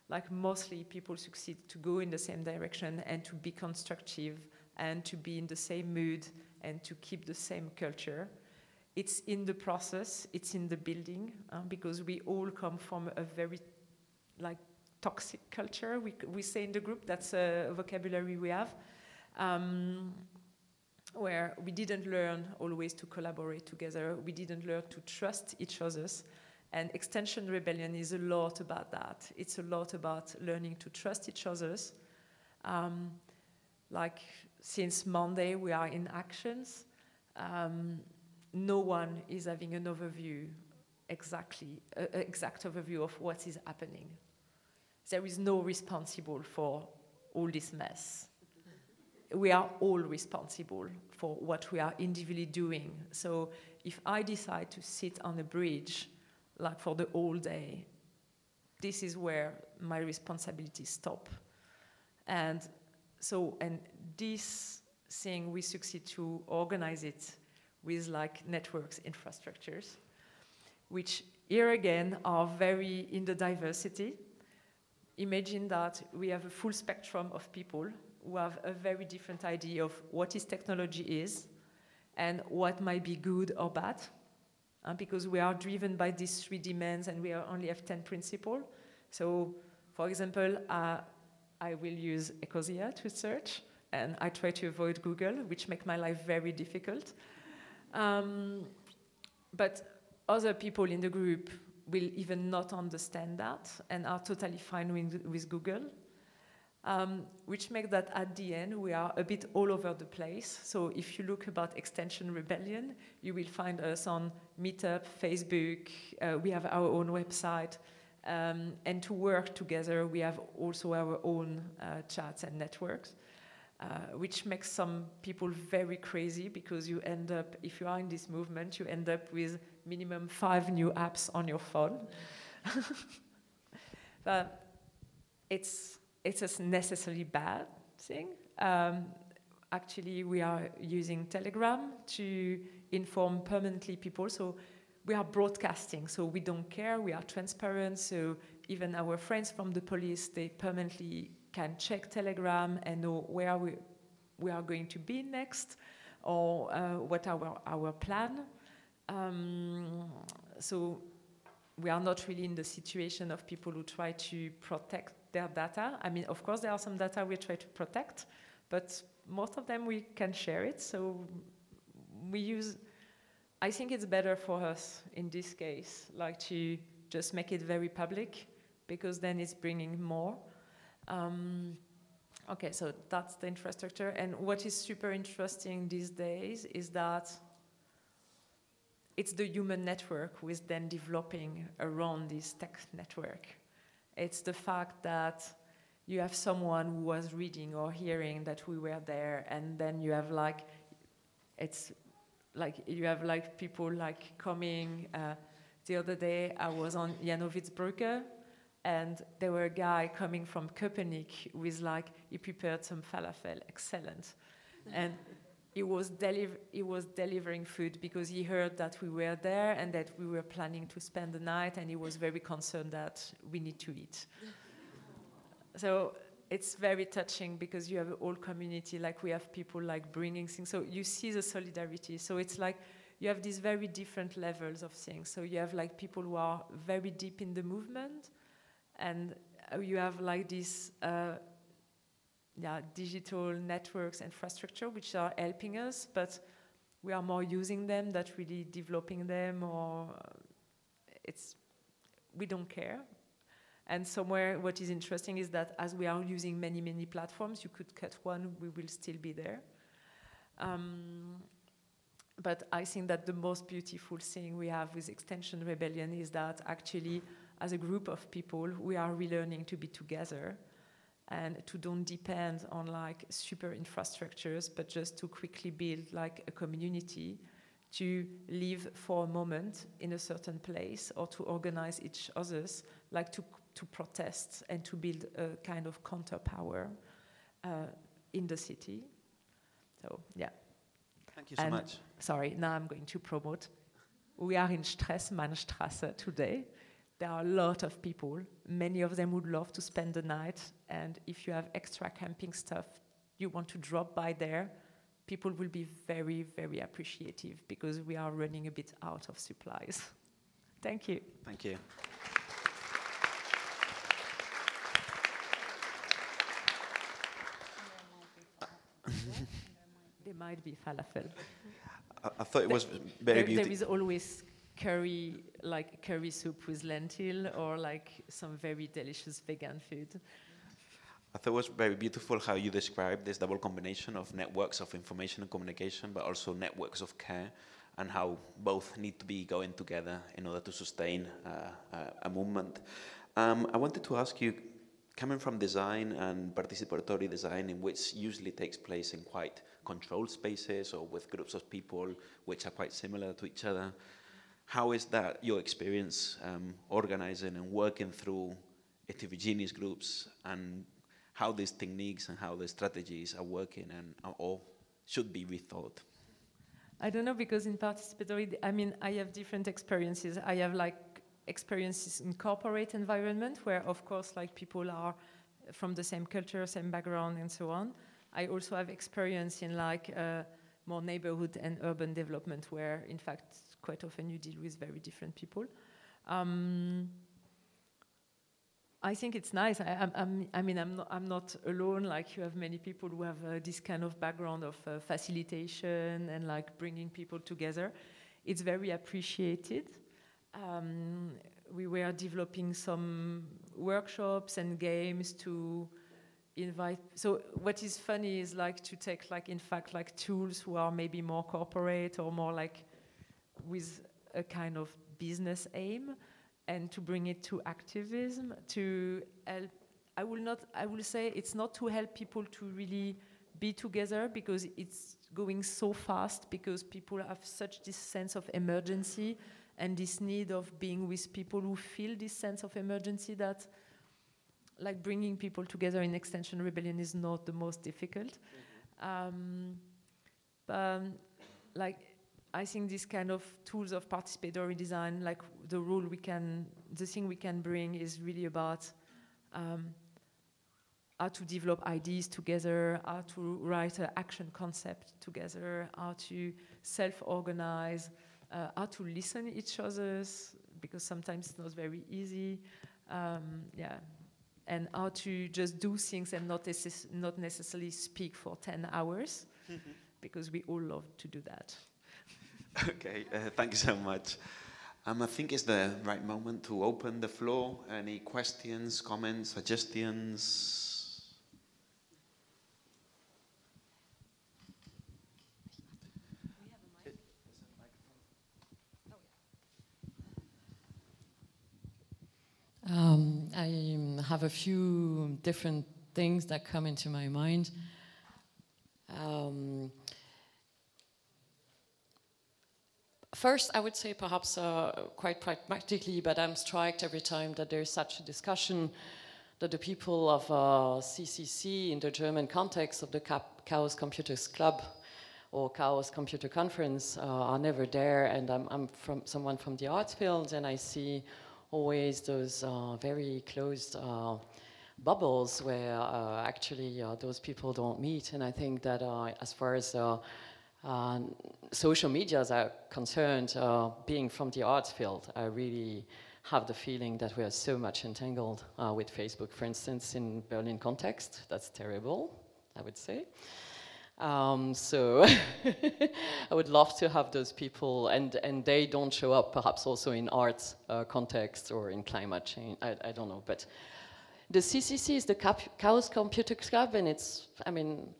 Speaker 5: like mostly people succeed to go in the same direction and to be constructive and to be in the same mood and to keep the same culture. It's in the process, it's in the building, uh, because we all come from a very like toxic culture. We, we say in the group that's a vocabulary we have, um, where we didn't learn always to collaborate together. We didn't learn to trust each other's and Extinction Rebellion is a lot about that. It's a lot about learning to trust each other's. Um, like since Monday, we are in actions. Um, no one is having an overview, exactly, uh, exact overview of what is happening. There is no responsible for all this mess. We are all responsible for what we are individually doing. So if I decide to sit on a bridge like for the whole day, this is where my responsibilities stop. And so, and this thing, we succeed to organize it with like networks, infrastructures, which here again are very in the diversity. Imagine that we have a full spectrum of people who have a very different idea of what is technology is and what might be good or bad uh, because we are driven by these three demands and we only have 10 principles. So, for example, uh, I will use Ecosia to search, and I try to avoid Google, which make my life very difficult. Um, but other people in the group will even not understand that and are totally fine with, with Google um, which makes that at the end we are a bit all over the place. So if you look about Extinction Rebellion, you will find us on Meetup, Facebook, uh, we have our own website. Um, and to work together, we have also our own uh, chats and networks, uh, which makes some people very crazy because you end up, if you are in this movement, you end up with minimum five new apps on your phone. but it's it's a necessarily bad thing. Um, actually, we are using Telegram to inform permanently people. So we are broadcasting, so we don't care. We are transparent. So even our friends from the police, they permanently can check Telegram and know where we, we are going to be next or uh, what our our plan. Um, so we are not really in the situation of people who try to protect their data. I mean, of course, there are some data we try to protect, but most of them we can share it. So we use, I think it's better for us in this case, like to just make it very public because then it's bringing more. Um, okay, so that's the infrastructure. And what is super interesting these days is that it's the human network who is then developing around this tech network. It's the fact that you have someone who was reading or hearing that we were there, and then you have like, it's like you have like people like coming. Uh, the other day I was on Jannowitzbrücke, and there were a guy coming from Köpenick with like he prepared some falafel, excellent, and he was, deliver- he was delivering food because he heard that we were there and that we were planning to spend the night, and he was very concerned that we need to eat. so it's very touching because you have a whole community, like we have people like bringing things. So you see the solidarity. So it's like you have these very different levels of things. So you have like people who are very deep in the movement, and you have like this. Uh, yeah, digital networks infrastructure which are helping us, but we are more using them than really developing them, or it's we don't care. And somewhere, what is interesting is that as we are using many, many platforms, you could cut one, we will still be there. Um, but I think that the most beautiful thing we have with Extinction Rebellion is that actually, as a group of people, we are relearning to be together and to don't depend on like super infrastructures, but just to quickly build like a community to live for a moment in a certain place or to organize each other's, like to, to protest and to build a kind of counter power uh, in the city. So, yeah.
Speaker 2: Thank you so
Speaker 5: And-
Speaker 2: much.
Speaker 5: Sorry, now I'm going to promote. We are in Stresemannstrasse today. There are a lot of people. Many of them would love to spend the night. And if you have extra camping stuff, you want to drop by there, people will be very, very appreciative because we are running a bit out of supplies. Thank you.
Speaker 2: Thank you.
Speaker 5: Might be falafel.
Speaker 2: I, I thought it was very
Speaker 5: there, there
Speaker 2: beautiful.
Speaker 5: is always curry, like curry soup with lentil, or like some very delicious vegan food.
Speaker 2: I thought it was very beautiful how you described this double combination of networks of information and communication, but also networks of care, and how both need to be going together in order to sustain uh, uh, a movement. Um, I wanted to ask you, coming from design and participatory design, in which usually takes place in quite controlled spaces or with groups of people which are quite similar to each other, how is that your experience um, organizing and working through heterogeneous groups and how these techniques and how the strategies are working and or should be rethought.
Speaker 5: I don't know because in participatory, I mean, I have different experiences. I have like experiences in corporate environment where, of course, like people are from the same culture, same background, and so on. I also have experience in like uh, more neighborhood and urban development where, in fact, quite often you deal with very different people. Um, I think it's nice. I, I'm, I mean, I'm not, I'm not alone. Like you have many people who have uh, this kind of background of uh, facilitation and like bringing people together. It's very appreciated. Um, we were developing some workshops and games to invite. So what is funny is like to take like in fact like tools who are maybe more corporate or more like with a kind of business aim and to bring it to activism to help i will not i will say it's not to help people to really be together because it's going so fast because people have such this sense of emergency and this need of being with people who feel this sense of emergency that like bringing people together in Extinction Rebellion is not the most difficult. Um, but like I think this kind of tools of participatory design, like the rule we can, the thing we can bring is really about um, how to develop ideas together, how to write an action concept together, how to self-organize, uh, how to listen each other's, because sometimes it's not very easy. Um, yeah, and how to just do things and not, necess- not necessarily speak for 10 hours, because we all love to do that.
Speaker 2: Okay, uh, thank you so much. Um, I think it's the right moment to open the floor. Any questions, comments, suggestions?
Speaker 6: Um, I have a few different things that come into my mind. Um, first, I would say perhaps uh, quite pragmatically, but I'm struck every time that there's such a discussion that the people of uh, CCC in the German context of the Cap- Chaos Computers Club or Chaos Computer Conference uh, are never there. And I'm, I'm from someone from the arts field, and I see always those uh, very closed uh, bubbles where uh, actually uh, those people don't meet. And I think that uh, as far as uh, social medias are concerned, being from the arts field, I really have the feeling that we are so much entangled with Facebook, for instance, in Berlin context. That's terrible, I would say. Um, so I would love to have those people, and, and they don't show up perhaps also in arts uh, context or in climate change. I, I don't know, but the CCC is the Cap- Chaos Computer Club, and it's, I mean,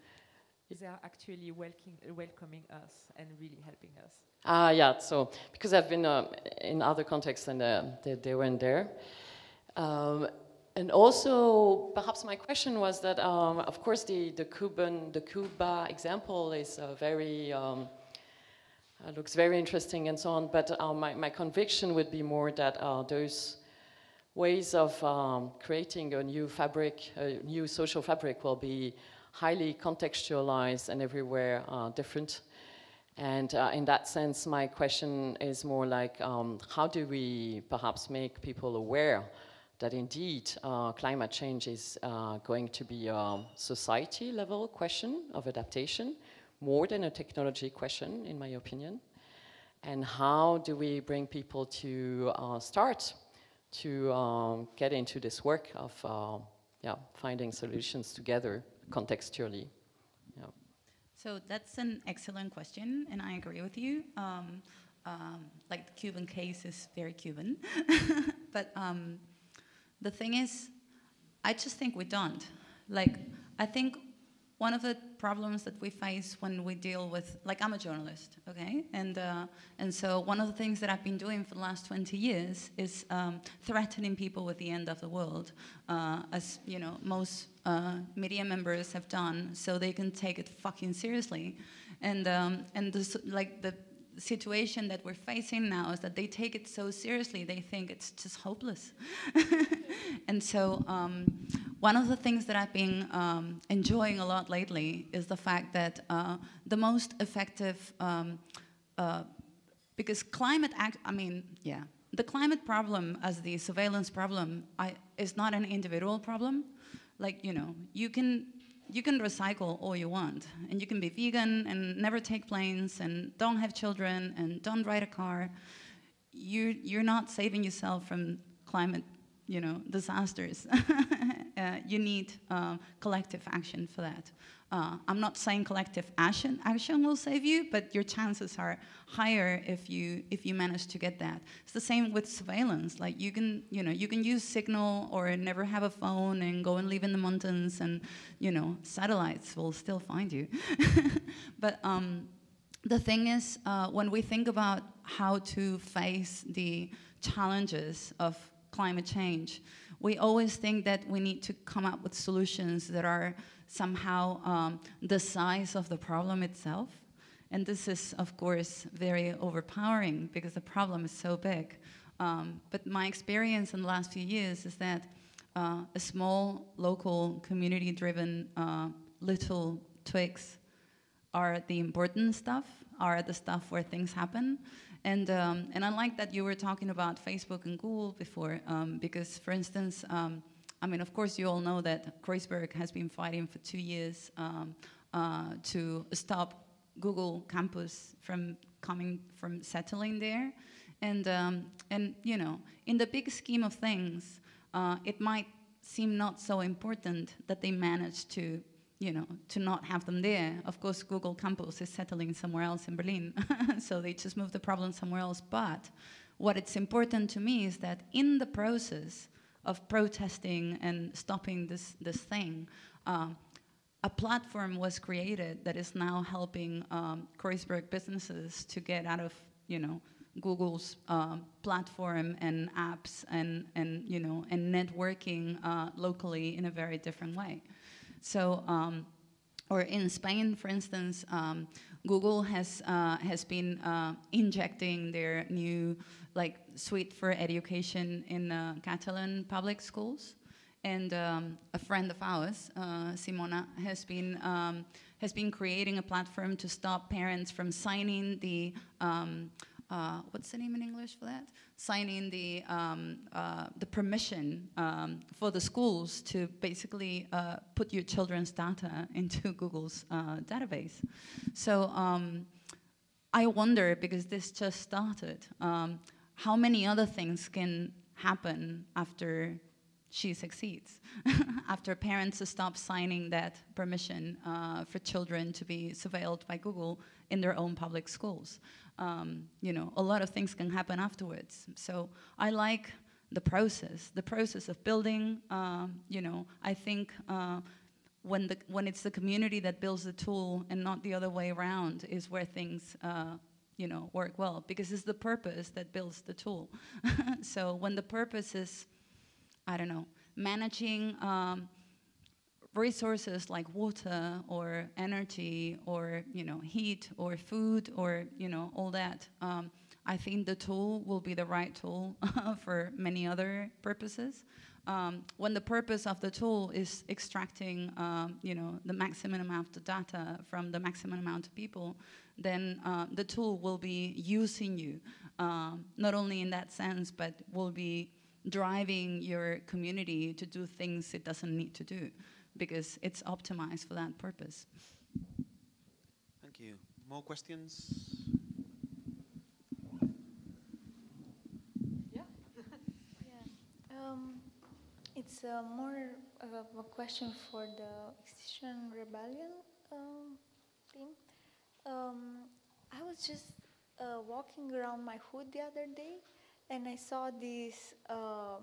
Speaker 5: they are actually welcoming, welcoming us and really helping us.
Speaker 6: Ah, yeah. So because I've been uh, in other contexts and uh, they, they, weren't there. Um, and also, perhaps my question was that, um, of course, the, the Cuban, the Cuba example is uh, very, um, uh, looks very interesting and so on. But uh, my, my conviction would be more that uh, those ways of um, creating a new fabric, a new social fabric, will be highly contextualized and everywhere uh, different. And uh, in that sense, my question is more like, um, how do we perhaps make people aware that indeed uh, climate change is uh, going to be a society level question of adaptation more than a technology question, in my opinion. And how do we bring people to uh, start to um, get into this work of uh, yeah, finding solutions together contextually? Yeah.
Speaker 4: So that's an excellent question, and I agree with you. Um, um, like the Cuban case is very Cuban, but um, the thing is, I just think we don't. Like, I think one of the problems that we face when we deal with, like, I'm a journalist, okay, and uh, and so one of the things that I've been doing for the last 20 years is um, threatening people with the end of the world, uh, as you know most uh, media members have done, so they can take it fucking seriously, and um, and this, like the situation that we're facing now is that they take it so seriously, they think it's just hopeless. and so, um, one of the things that I've been um, enjoying a lot lately is the fact that uh, the most effective, um, uh, because climate act, I mean, yeah, the climate problem as the surveillance problem I, is not an individual problem. Like, you know, you can you can recycle all you want, and you can be vegan and never take planes and don't have children and don't ride a car. You, you're not saving yourself from climate, you know, disasters. uh, you need uh, collective action for that. Uh, I'm not saying collective action action will save you, but your chances are higher if you if you manage to get that. It's the same with surveillance. Like you can you know you can use Signal or never have a phone and go and live in the mountains, and you know satellites will still find you. but um, the thing is, uh, when we think about how to face the challenges of climate change, we always think that we need to come up with solutions that are somehow um, the size of the problem itself. And this is, of course, very overpowering because the problem is so big. Um, but my experience in the last few years is that uh, a small, local, community driven uh, little twigs are the important stuff, are the stuff where things happen. And, um, and I like that you were talking about Facebook and Google before, um, because, for instance, um, I mean, of course, you all know that Kreuzberg has been fighting for two years um, uh, to stop Google campus from coming from settling there, and um, and you know, in the big scheme of things, uh, it might seem not so important that they managed to you know, to not have them there. Of course, Google Campus is settling somewhere else in Berlin, so they just moved the problem somewhere else. But what it's important to me is that in the process, of protesting and stopping this, this thing, um, a platform was created that is now helping um, Kreuzberg businesses to get out of, you know, Google's um, platform and apps and, and, you know, and networking uh, locally in a very different way. So, um, or in Spain, for instance, um, Google has, uh, has been uh, injecting their new like suite for education in uh, Catalan public schools. And um, a friend of ours, uh, Simona, has been um, has been creating a platform to stop parents from signing the um, uh, what's the name in English for that? Signing the um, uh, the permission um, for the schools to basically uh, put your children's data into Google's uh, database. So um, I wonder because this just started how many other things can happen after she succeeds. After parents stop signing that permission uh, for children to be surveilled by Google in their own public schools. Um, you know, a lot of things can happen afterwards. So I like the process, the process of building. Uh, you know, I think uh, when the when it's the community that builds the tool and not the other way around is where things. Uh, you know, work well because it's the purpose that builds the tool. so when the purpose is, I don't know, managing um, resources like water or energy or you know heat or food or you know all that um, i think the tool will be the right tool for many other purposes. Um, when the purpose of the tool is extracting um, you know the maximum amount of data from the maximum amount of people then uh, the tool will be using you um, not only in that sense but will be driving your community to do things it doesn't need to do because it's optimized for that purpose.
Speaker 2: Thank you. More questions?
Speaker 7: Yeah. yeah. Um, it's uh, more of a question for the Extinction Rebellion um, team. Um, I was just uh, walking around my hood the other day and I saw this uh,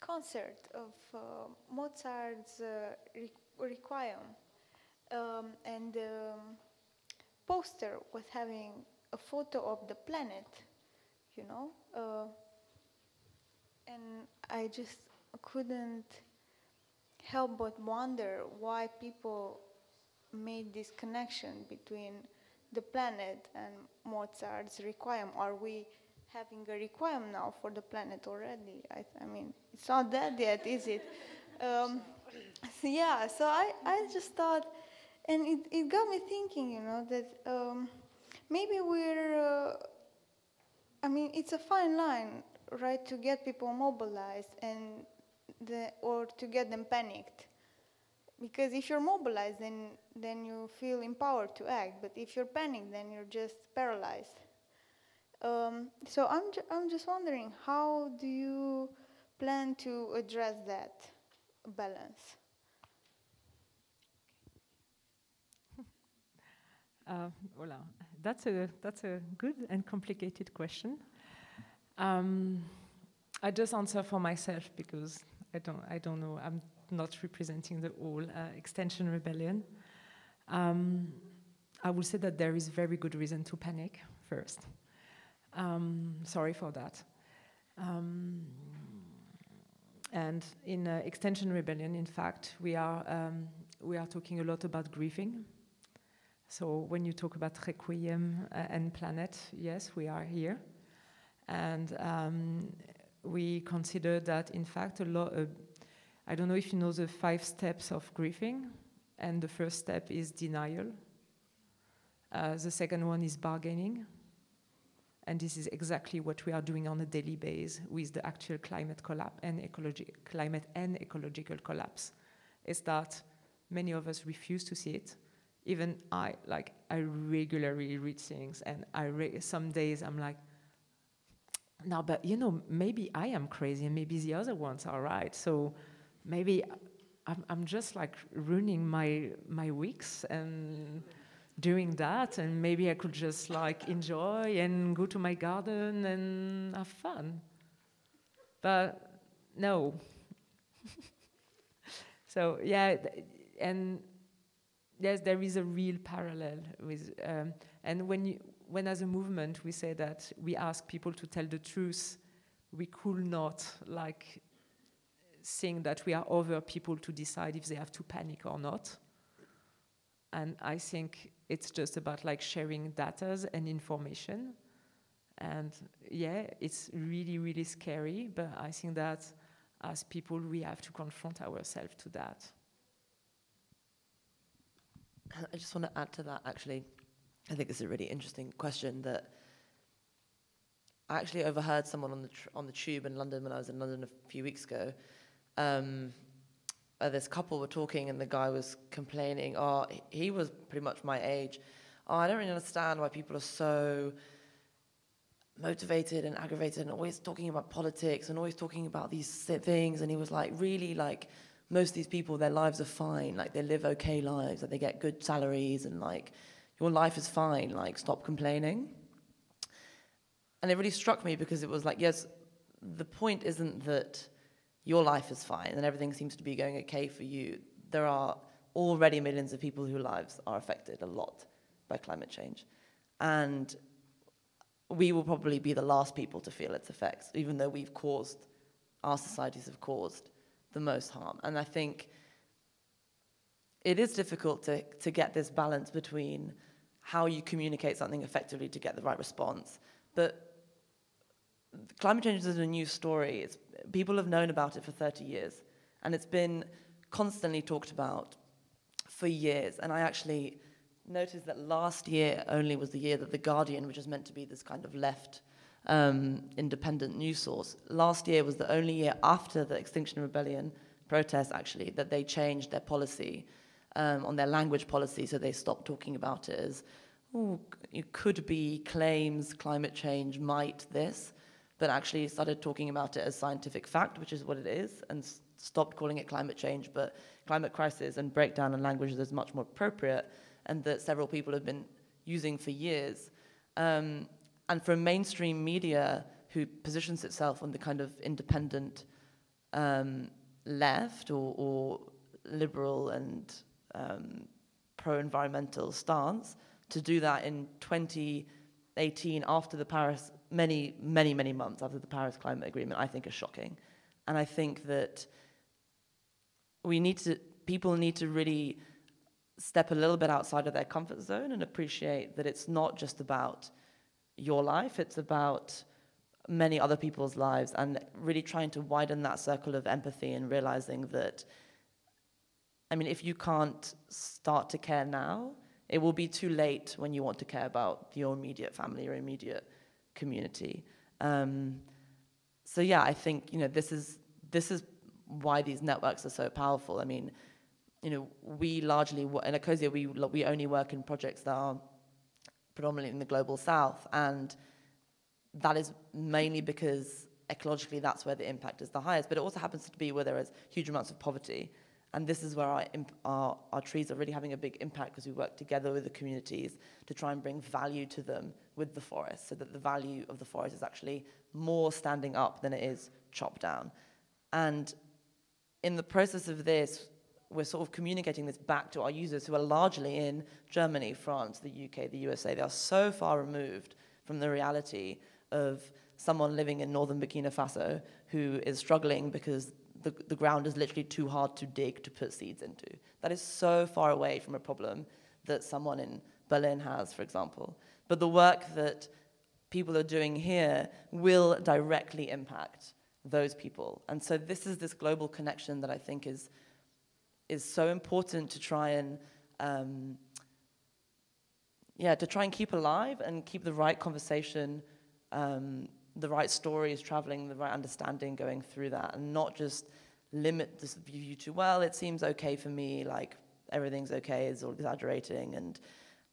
Speaker 7: concert of uh, Mozart's uh, Requiem, um, and the um, poster was having a photo of the planet, you know, uh, and I just couldn't help but wonder why people made this connection between the planet and Mozart's Requiem. Are we having a requiem now for the planet already. I, I mean, it's not that yet, is it? Um, so yeah, so I, I just thought, and it, it got me thinking, you know, that um, maybe we're, uh, I mean, it's a fine line, right, to get people mobilized and the, or to get them panicked. Because if you're mobilized, then, then you feel empowered to act. But if you're panicked, then you're just paralyzed. Um, so I'm, ju I'm just wondering, how do you plan to address that balance?
Speaker 5: Uh, voilà. That's a that's a good and complicated question. Um, I just answer for myself because I don't I don't know. I'm not representing the whole uh, Extinction Rebellion. Um, I will say that there is very good reason to panic first. Um, sorry for that. Um, and in uh, Extinction Rebellion, in fact, we are, um, we are talking a lot about grieving. So when you talk about Requiem uh, and Planet, yes, we are here. And um, we consider that, in fact, a lot. Uh, I don't know if you know the five steps of grieving, and the first step is denial. Uh, the second one is bargaining. And this is exactly what we are doing on a daily basis with the actual climate collapse and ecologi- climate and ecological collapse. Is that many of us refuse to see it. Even I, like, I regularly read things, and I re- some days I'm like, no, but you know, maybe I am crazy, and maybe the other ones are right. So maybe I'm, I'm just like ruining my my weeks and doing that and maybe I could just like enjoy and go to my garden and have fun. But no. so yeah, and yes, there is a real parallel with, um, and when you, when as a movement we say that we ask people to tell the truth, we could not like think that we are over people to decide if they have to panic or not. And I think it's just about like sharing data and information. And yeah, it's really, really scary, but I think that as people, we have to confront ourselves to that.
Speaker 3: I just want to add to that actually. I think it's a really interesting question that I actually overheard someone on the on the tube in London when I was in London a few weeks ago. Um, uh, this couple were talking, and the guy was complaining. Oh, he was pretty much my age. Oh, I don't really understand why people are so motivated and aggravated and always talking about politics and always talking about these things. And he was like, really, like, most of these people, their lives are fine. Like, they live okay lives, like, they get good salaries, and like, your life is fine. Like, stop complaining. And it really struck me because it was like, yes, the point isn't that your life is fine and everything seems to be going okay for you. There are already millions of people whose lives are affected a lot by climate change. And we will probably be the last people to feel its effects, even though we've caused, our societies have caused the most harm. And I think it is difficult to, to get this balance between how you communicate something effectively to get the right response. But climate change isn't a new story. It's, people have known about it for 30 years, and it's been constantly talked about for years. And I actually noticed that last year only was the year that The Guardian, which is meant to be this kind of left um, independent news source, last year was the only year after the Extinction Rebellion protests, actually, that they changed their policy um, on their language policy. So they stopped talking about it as, oh, it could be claims, climate change might this, but actually started talking about it as scientific fact, which is what it is, and stopped calling it climate change, but climate crisis and breakdown in language is much more appropriate, and that several people have been using for years. Um, and for a mainstream media who positions itself on the kind of independent um, left or, or, liberal and um, pro-environmental stance, to do that in 2018 after the Paris, many, many, many months after the Paris Climate Agreement, I think is shocking. And I think that we need to, people need to really step a little bit outside of their comfort zone and appreciate that it's not just about your life, it's about many other people's lives and really trying to widen that circle of empathy and realizing that, I mean, if you can't start to care now, it will be too late when you want to care about your immediate family or immediate community. Um, so yeah, I think you know this is this is why these networks are so powerful. I mean, you know, we largely in Ecosia we we only work in projects that are predominantly in the global south, and that is mainly because ecologically that's where the impact is the highest. But it also happens to be where there is huge amounts of poverty, and this is where our our, our trees are really having a big impact because we work together with the communities to try and bring value to them with the forest, so that the value of the forest is actually more standing up than it is chopped down. And in the process of this, we're sort of communicating this back to our users who are largely in Germany, France, the UK, the USA. They are so far removed from the reality of someone living in northern Burkina Faso who is struggling because the, the ground is literally too hard to dig to put seeds into. That is so far away from a problem that someone in Berlin has, for example. But the work that people are doing here will directly impact those people. And so this is this global connection that I think is, is so important to try and, um, yeah, to try and keep alive and keep the right conversation, um, the right stories traveling, the right understanding going through that, and not just limit this view to, well, it seems okay for me, like everything's okay, it's all exaggerating, and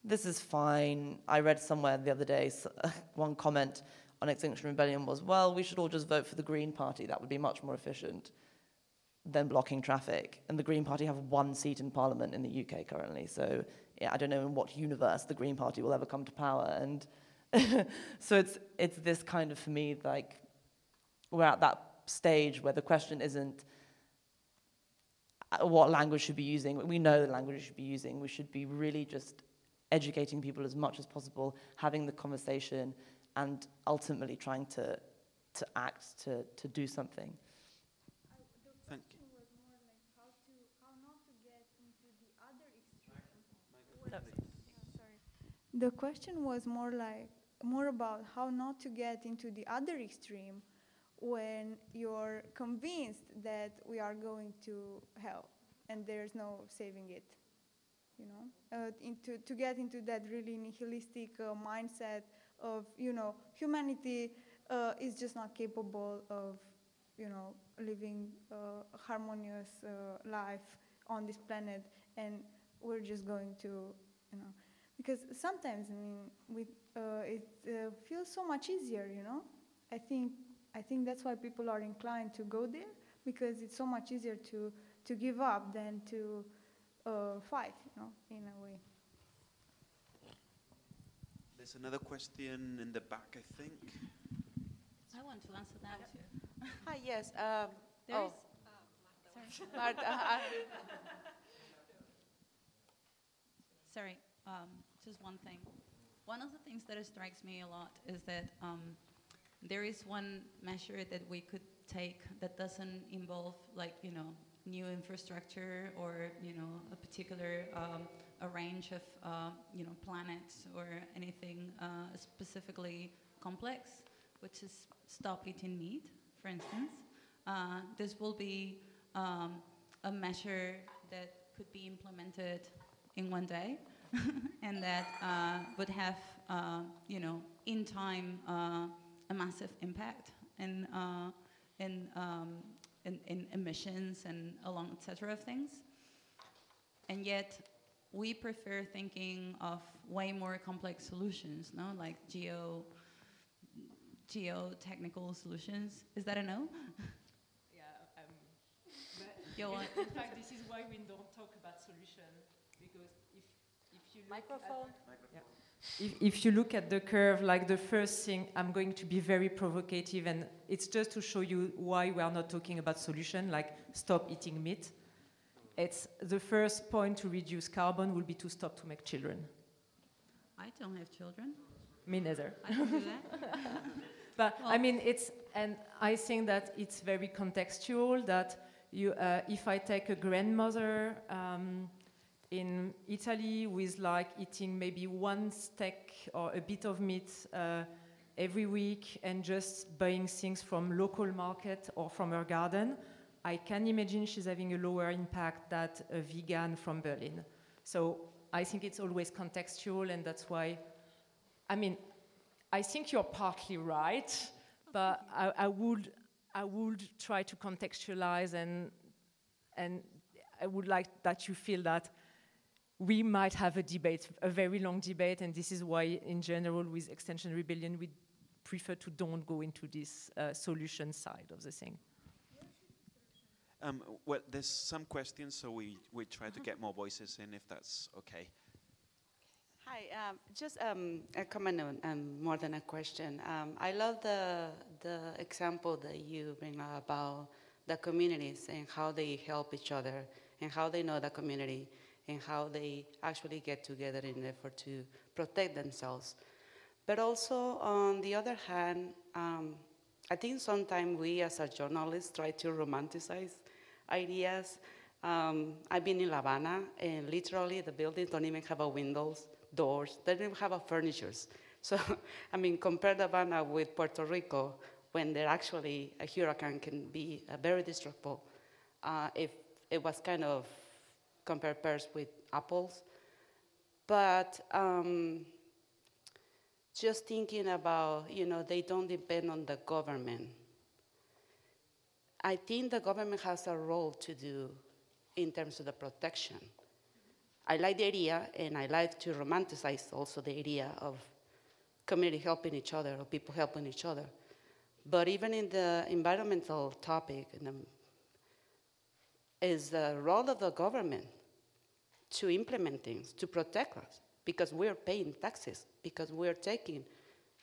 Speaker 3: this is fine. I read somewhere the other day one comment on Extinction Rebellion was, well, we should all just vote for the Green Party. That would be much more efficient than blocking traffic. And the Green Party have one seat in Parliament in the UK currently. So yeah, I don't know in what universe the Green Party will ever come to power. And so it's it's this kind of for me like we're at that stage where the question isn't uh, what language should be using. We know the language we should be using. We should be really just educating people as much as possible, having the conversation, and ultimately trying to, to act, to, to do something.
Speaker 2: Thank you.
Speaker 8: The question was more like more about how not to get into the other extreme when you're convinced that we are going to hell and there's no saving it you know? Uh, into to get into that really nihilistic uh, mindset of you know humanity uh, is just not capable of you know living a harmonious uh, life on this planet and we're just going to you know because sometimes I mean, with uh, it uh, feels so much easier, you know. I think I think that's why people are inclined to go there because it's so much easier to to give up than to uh, fight, you know, in a way.
Speaker 9: There's another question in the back, I think.
Speaker 4: I want to answer that too.
Speaker 10: Hi, yes. Um,
Speaker 4: There
Speaker 10: oh,
Speaker 4: is- sorry.
Speaker 10: Marta, uh,
Speaker 4: Sorry, um, just one thing. One of the things that strikes me a lot is that um, there is one measure that we could take that doesn't involve, like, you know, new infrastructure or, you know, a particular, um, a range of, uh, you know, planets or anything uh, specifically complex, which is stop eating meat, for instance. Uh, this will be um, a measure that could be implemented in one day and that uh, would have, uh, you know, in time, uh, a massive impact in, uh, in, um, in, in emissions and along et cetera of things. And yet, we prefer thinking of way more complex solutions, no? Like geo, geotechnical solutions. Is that a no?
Speaker 5: Yeah, um,
Speaker 4: want-
Speaker 5: in fact, this is why we don't talk about solution because if if you look
Speaker 3: Microphone.
Speaker 5: Yeah. if, if you look at the curve, like the first thing, I'm going to be very provocative, and it's just to show you why we are not talking about solution, like stop eating meat. It's the first point to reduce carbon will be to stop to make children.
Speaker 4: I don't have children.
Speaker 5: Me neither.
Speaker 4: I can do that.
Speaker 5: But I mean, it's and I think that it's very contextual. That you, uh, if I take a grandmother um, in Italy with like eating maybe one steak or a bit of meat uh, every week and just buying things from local market or from her garden, I can imagine she's having a lower impact than a vegan from Berlin. So I think it's always contextual, and that's why. I mean, I think you're partly right, but I, I would I would try to contextualize and and I would like that you feel that we might have a debate, a very long debate, and this is why, in general, with Extinction Rebellion, we prefer to don't go into this uh, solution side of the thing.
Speaker 9: Um, well, there's some questions, so we, we try to get more voices in, if that's okay.
Speaker 10: Hi, um, just um, a comment on, um, more than a question. Um, I love the the example that you bring up about the communities and how they help each other and how they know the community and how they actually get together in an effort to protect themselves. But also, on the other hand, um, I think sometimes we as a journalist try to romanticize ideas. Um, I've been in La Habana, and literally the buildings don't even have windows, doors. They don't even have a furnitures. So, I mean, compare La Habana with Puerto Rico, when there actually a hurricane can be uh, very destructive. Uh, if it was kind of compare pears with apples, but um, just thinking about, you know, they don't depend on the government. I think the government has a role to do in terms of the protection. I like the idea, and I like to romanticize also the idea of community helping each other or people helping each other. But even in the environmental topic, the, is the role of the government to implement things, to protect us, because we're paying taxes, because we're taking,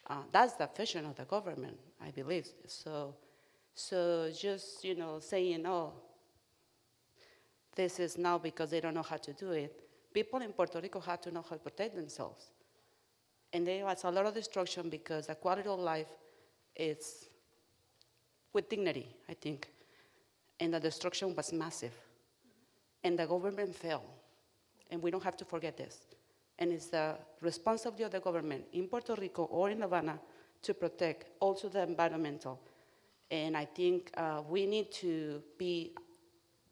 Speaker 10: uh, that's the vision of the government, I believe. So, so just, you know, saying, oh, this is now because they don't know how to do it. People in Puerto Rico had to know how to protect themselves. And there was a lot of destruction because the quality of life is with dignity, I think. And the destruction was massive. And the government failed. And we don't have to forget this. And it's the responsibility of the government in Puerto Rico or in Havana to protect also the environmental. And I think uh, we need to be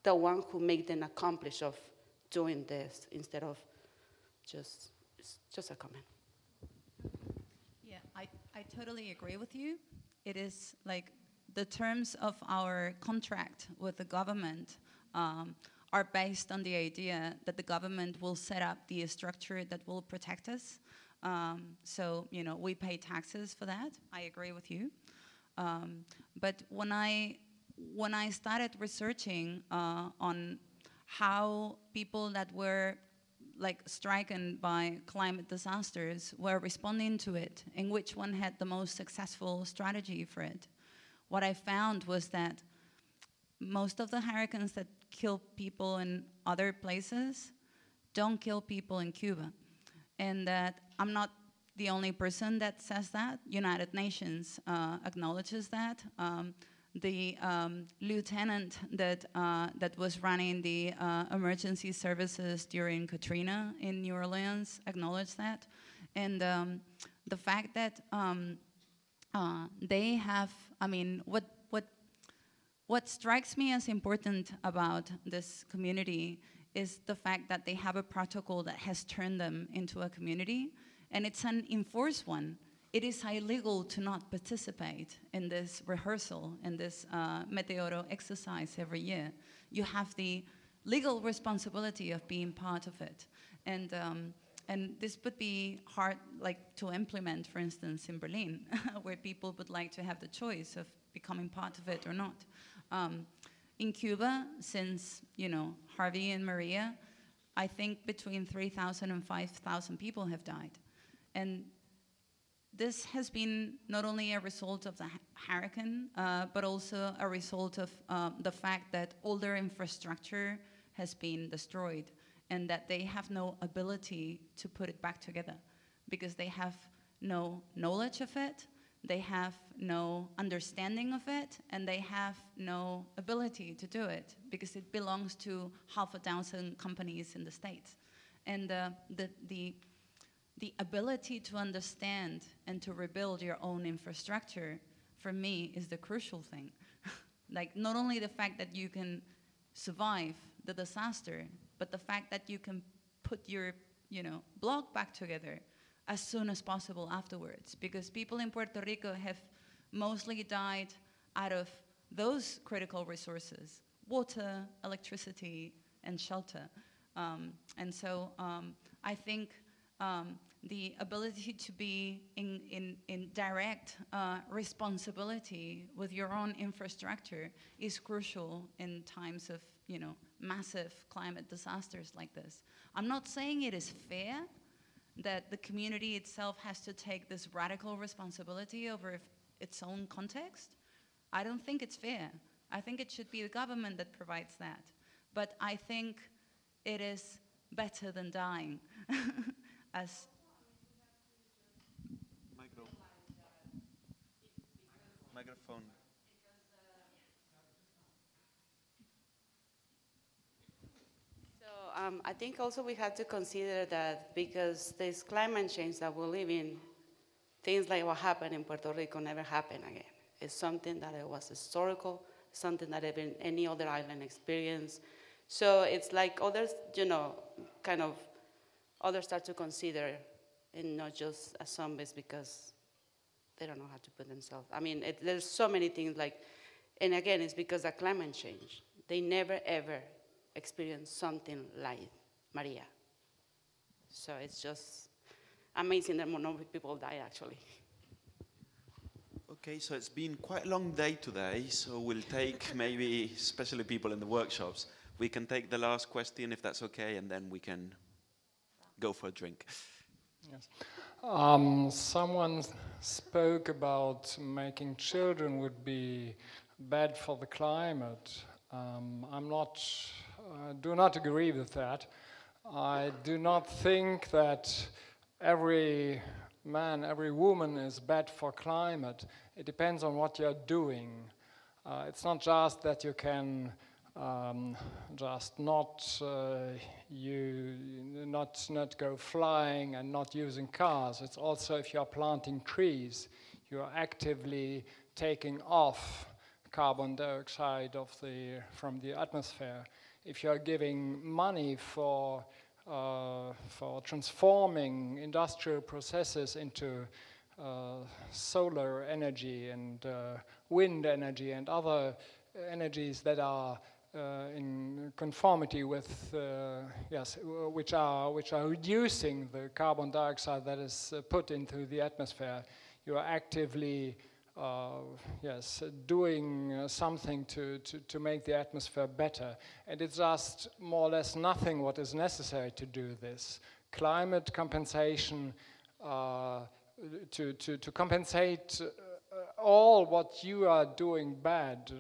Speaker 10: the one who make them accomplish of doing this instead of just, just a comment.
Speaker 4: Yeah, I, I totally agree with you. It is like the terms of our contract with the government um, are based on the idea that the government will set up the structure that will protect us. Um, so, you know, we pay taxes for that. I agree with you. Um, but when I when I started researching uh, on how people that were like stricken by climate disasters were responding to it and which one had the most successful strategy for it, what I found was that most of the hurricanes that kill people in other places don't kill people in Cuba. And that I'm not the only person that says that. United Nations uh, acknowledges that. Um, the um, lieutenant that, uh, that was running the uh, emergency services during Katrina in New Orleans acknowledged that. And um, the fact that um, uh, they have, I mean, what, what, strikes me as important about this community is the fact that they have a protocol that has turned them into a community, and it's an enforced one it is illegal to not participate in this rehearsal, in this uh, Meteoro exercise every year. You have the legal responsibility of being part of it. And, um, and this would be hard like to implement, for instance, in Berlin, where people would like to have the choice of becoming part of it or not. Um, in Cuba, since, you know, Harvey and Maria, I think between 3,000 and 5,000 people have died. And this has been not only a result of the hurricane, uh, but also a result of um, the fact that all their infrastructure has been destroyed and that they have no ability to put it back together because they have no knowledge of it, they have no understanding of it, and they have no ability to do it because it belongs to half a dozen companies in the States. And uh, the, the the ability to understand and to rebuild your own infrastructure for me is the crucial thing. like not only the fact that you can survive the disaster, but the fact that you can put your, you know, blog back together as soon as possible afterwards because people in Puerto Rico have mostly died out of those critical resources, water, electricity, and shelter. Um, and so um, I think um, the ability to be in, in, in direct uh, responsibility with your own infrastructure is crucial in times of you know massive climate disasters like this. I'm not saying it is fair that the community itself has to take this radical responsibility over its own context. I don't think it's fair. I think it should be the government that provides that. But I think it is better than dying. as
Speaker 9: Micro. Microphone.
Speaker 10: Um, I think also we have to consider that because this climate change that we live in, things like what happened in Puerto Rico never happen again. It's something that it was historical, something that even any other island experienced. So it's like others, you know, kind of others start to consider and not just as zombies because they don't know how to put themselves. I mean, it, there's so many things like, and again, it's because of climate change. They never ever experienced something like Maria. So it's just amazing that more people die actually.
Speaker 9: Okay, so it's been quite a long day today, so we'll take maybe, especially people in the workshops, we can take the last question if that's okay, and then we can go for a drink.
Speaker 11: Yes. Um, someone spoke about making children would be bad for the climate. Um, I'm not, uh, do not agree with that. I do not think that every man, every woman is bad for climate. It depends on what you're doing. Uh, it's not just that you can um, just not uh, you not not go flying and not using cars. It's also if you are planting trees, you are actively taking off carbon dioxide of the from the atmosphere. If you are giving money for uh, for transforming industrial processes into uh, solar energy and uh, wind energy and other energies that are uh, in conformity with uh, yes, which are which are reducing the carbon dioxide that is uh, put into the atmosphere. You are actively uh, yes, doing uh, something to, to, to make the atmosphere better. And it's just more or less nothing what is necessary to do this. Climate compensation, uh, to, to, to compensate all what you are doing bad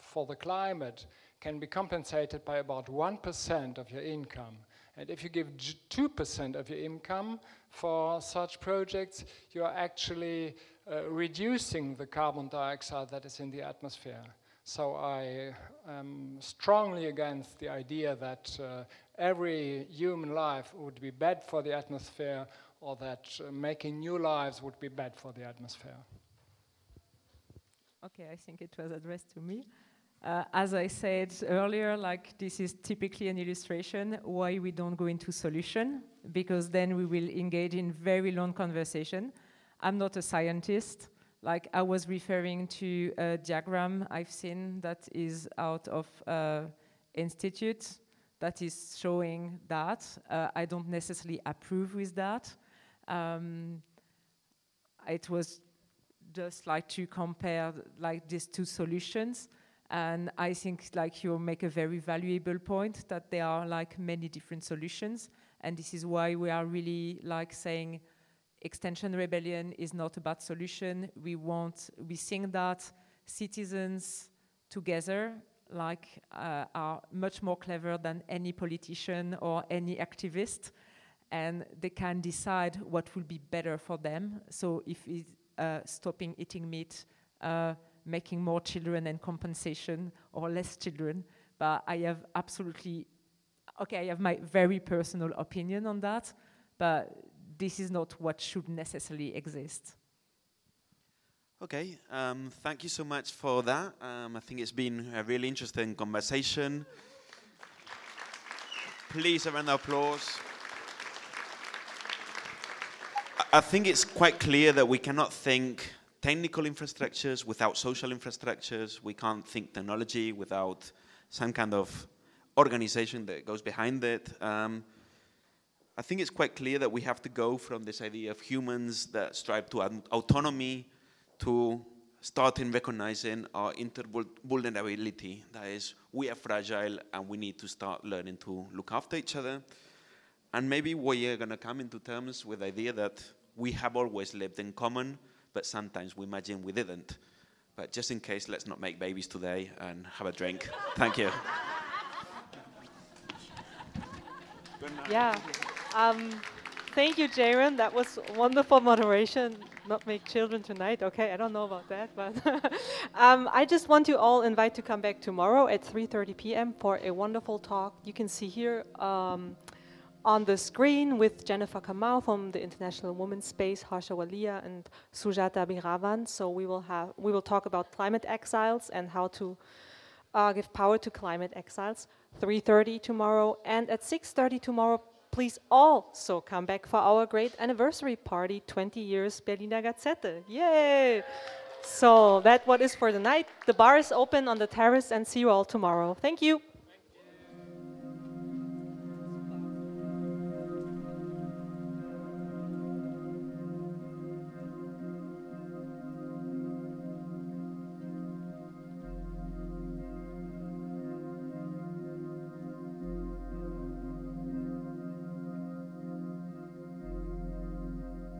Speaker 11: for the climate can be compensated by about 1% of your income. And if you give 2% of your income for such projects, you are actually uh, reducing the carbon dioxide that is in the atmosphere. So I am strongly against the idea that uh, every human life would be bad for the atmosphere or that uh, making new lives would be bad for the atmosphere.
Speaker 5: Okay, I think it was addressed to me. Uh, as I said earlier, like this is typically an illustration why we don't go into solution, because then we will engage in very long conversation. I'm not a scientist. Like I was referring to a diagram I've seen that is out of uh, institute that is showing that. Uh, I don't necessarily approve with that. Um, it was just like to compare like these two solutions and I think like you make a very valuable point that there are like many different solutions. And this is why we are really like saying Extinction Rebellion is not about solution. We want, we think that citizens together like uh, are much more clever than any politician or any activist and they can decide what will be better for them. So if it's uh, stopping eating meat, uh, making more children and compensation or less children. But I have absolutely, okay, I have my very personal opinion on that, but this is not what should necessarily exist.
Speaker 2: Okay, um, thank you so much for that. Um, I think it's been a really interesting conversation. Please, a round of applause. I think it's quite clear that we cannot think technical infrastructures without social infrastructures. We can't think technology without some kind of organization that goes behind it. Um, I think it's quite clear that we have to go from this idea of humans that strive to autonomy to starting recognizing our intervulnerability. That is, we are fragile and we need to start learning to look after each other. And maybe we are going to come into terms with the idea that we have always lived in common but sometimes we imagine we didn't. But just in case, let's not make babies today and have a drink. Thank you.
Speaker 1: Yeah. Um, thank you, Jaron. That was wonderful moderation. Not make children tonight. Okay, I don't know about that, but um, I just want you all invite to come back tomorrow at 3:30 p.m. for a wonderful talk. You can see here. Um, on the screen with Jennifer Kamau from the International Women's Space, Harsha Walia and Sujata Abhiravan. So we will have we will talk about climate exiles and how to uh, give power to climate exiles. 3:30 tomorrow and at 6:30 tomorrow. Please also come back for our great anniversary party, 20 years Berliner Gazette. Yay! So that what is for the night. The bar is open on the terrace and see you all tomorrow. Thank you.